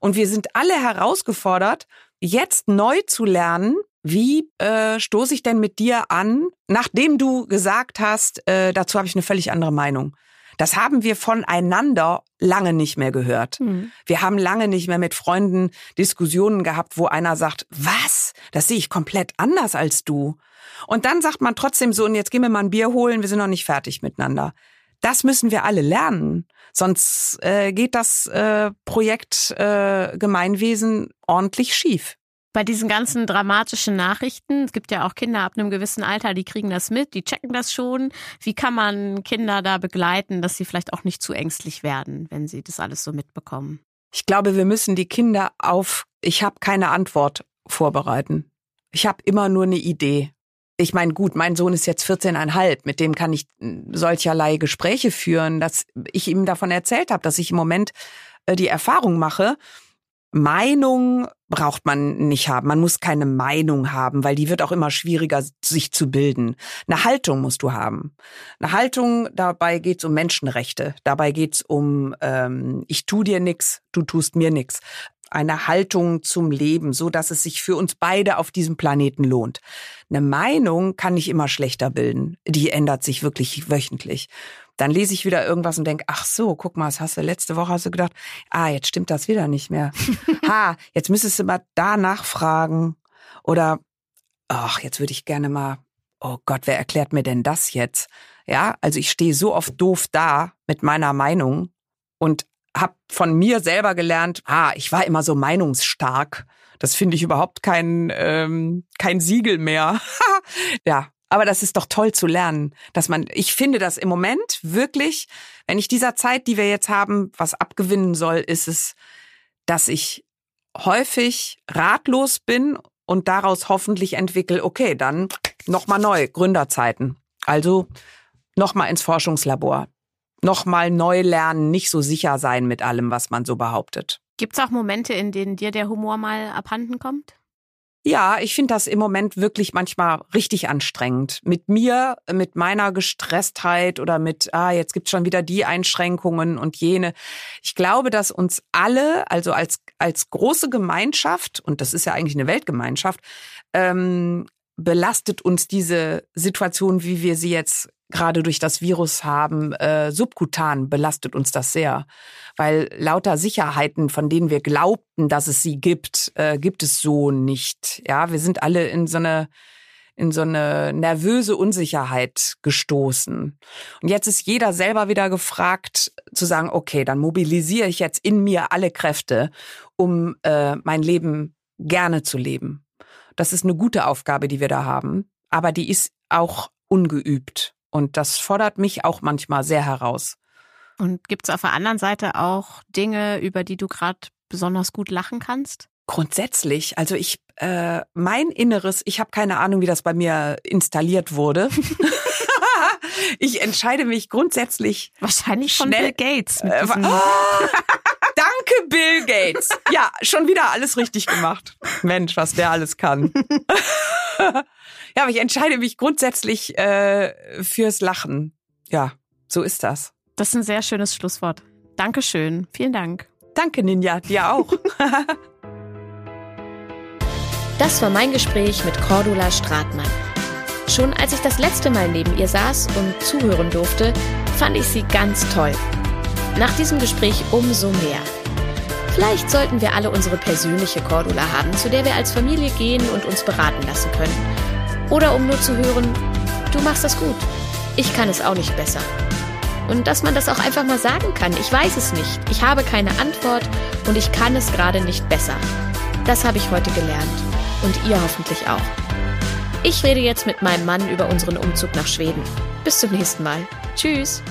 Und wir sind alle herausgefordert, jetzt neu zu lernen, wie äh, stoße ich denn mit dir an, nachdem du gesagt hast, äh, dazu habe ich eine völlig andere Meinung. Das haben wir voneinander lange nicht mehr gehört. Mhm. Wir haben lange nicht mehr mit Freunden Diskussionen gehabt, wo einer sagt, was? Das sehe ich komplett anders als du. Und dann sagt man trotzdem so, und jetzt gehen wir mal ein Bier holen, wir sind noch nicht fertig miteinander. Das müssen wir alle lernen. Sonst äh, geht das äh, Projekt äh, Gemeinwesen ordentlich schief. Bei diesen ganzen dramatischen Nachrichten, es gibt ja auch Kinder ab einem gewissen Alter, die kriegen das mit, die checken das schon. Wie kann man Kinder da begleiten, dass sie vielleicht auch nicht zu ängstlich werden, wenn sie das alles so mitbekommen? Ich glaube, wir müssen die Kinder auf ich habe keine Antwort vorbereiten. Ich habe immer nur eine Idee. Ich meine, gut, mein Sohn ist jetzt 14,5, mit dem kann ich solcherlei Gespräche führen, dass ich ihm davon erzählt habe, dass ich im Moment äh, die Erfahrung mache, Meinung braucht man nicht haben. Man muss keine Meinung haben, weil die wird auch immer schwieriger, sich zu bilden. Eine Haltung musst du haben. Eine Haltung, dabei geht's um Menschenrechte. Dabei geht's um ähm, ich tu dir nix, du tust mir nix. Eine Haltung zum Leben, so dass es sich für uns beide auf diesem Planeten lohnt. Eine Meinung kann nicht immer schlechter bilden. Die ändert sich wirklich wöchentlich. Dann lese ich wieder irgendwas und denke, ach so, guck mal, was hast du letzte Woche hast du gedacht, ah, jetzt stimmt das wieder nicht mehr. ha, jetzt müsstest du mal da nachfragen. Oder, ach, jetzt würde ich gerne mal, oh Gott, wer erklärt mir denn das jetzt? Ja, also ich stehe so oft doof da mit meiner Meinung und habe von mir selber gelernt, ah, ich war immer so meinungsstark. Das finde ich überhaupt kein, ähm, kein Siegel mehr. ja, aber das ist doch toll zu lernen, dass man, ich finde das im Moment wirklich, wenn ich dieser Zeit, die wir jetzt haben, was abgewinnen soll, ist es, dass ich häufig ratlos bin und daraus hoffentlich entwickle, okay, dann nochmal neu, Gründerzeiten. Also nochmal ins Forschungslabor. Nochmal neu lernen, nicht so sicher sein mit allem, was man so behauptet. Gibt es auch Momente, in denen dir der Humor mal abhanden kommt? Ja, ich finde das im Moment wirklich manchmal richtig anstrengend. Mit mir, mit meiner Gestresstheit oder mit, ah, jetzt gibt's schon wieder die Einschränkungen und jene. Ich glaube, dass uns alle, also als, als große Gemeinschaft, und das ist ja eigentlich eine Weltgemeinschaft, ähm, belastet uns diese Situation, wie wir sie jetzt gerade durch das Virus haben, äh, subkutan belastet uns das sehr. Weil lauter Sicherheiten, von denen wir glaubten, dass es sie gibt, äh, gibt es so nicht. Ja, wir sind alle in so eine in so eine nervöse Unsicherheit gestoßen. Und jetzt ist jeder selber wieder gefragt zu sagen, okay, dann mobilisiere ich jetzt in mir alle Kräfte, um äh, mein Leben gerne zu leben. Das ist eine gute Aufgabe, die wir da haben, aber die ist auch ungeübt. Und das fordert mich auch manchmal sehr heraus. Und gibt es auf der anderen Seite auch Dinge, über die du gerade besonders gut lachen kannst? Grundsätzlich, also ich, äh, mein Inneres, ich habe keine Ahnung, wie das bei mir installiert wurde. ich entscheide mich grundsätzlich. Wahrscheinlich von Bill Gates. Äh, oh, danke, Bill Gates. Ja, schon wieder alles richtig gemacht. Mensch, was der alles kann. Ja, aber ich entscheide mich grundsätzlich äh, fürs Lachen. Ja, so ist das. Das ist ein sehr schönes Schlusswort. Dankeschön. Vielen Dank. Danke, Ninja. Dir auch. das war mein Gespräch mit Cordula Stratmann. Schon als ich das letzte Mal neben ihr saß und zuhören durfte, fand ich sie ganz toll. Nach diesem Gespräch umso mehr. Vielleicht sollten wir alle unsere persönliche Cordula haben, zu der wir als Familie gehen und uns beraten lassen können oder um nur zu hören, du machst das gut. Ich kann es auch nicht besser. Und dass man das auch einfach mal sagen kann. Ich weiß es nicht. Ich habe keine Antwort und ich kann es gerade nicht besser. Das habe ich heute gelernt. Und ihr hoffentlich auch. Ich rede jetzt mit meinem Mann über unseren Umzug nach Schweden. Bis zum nächsten Mal. Tschüss.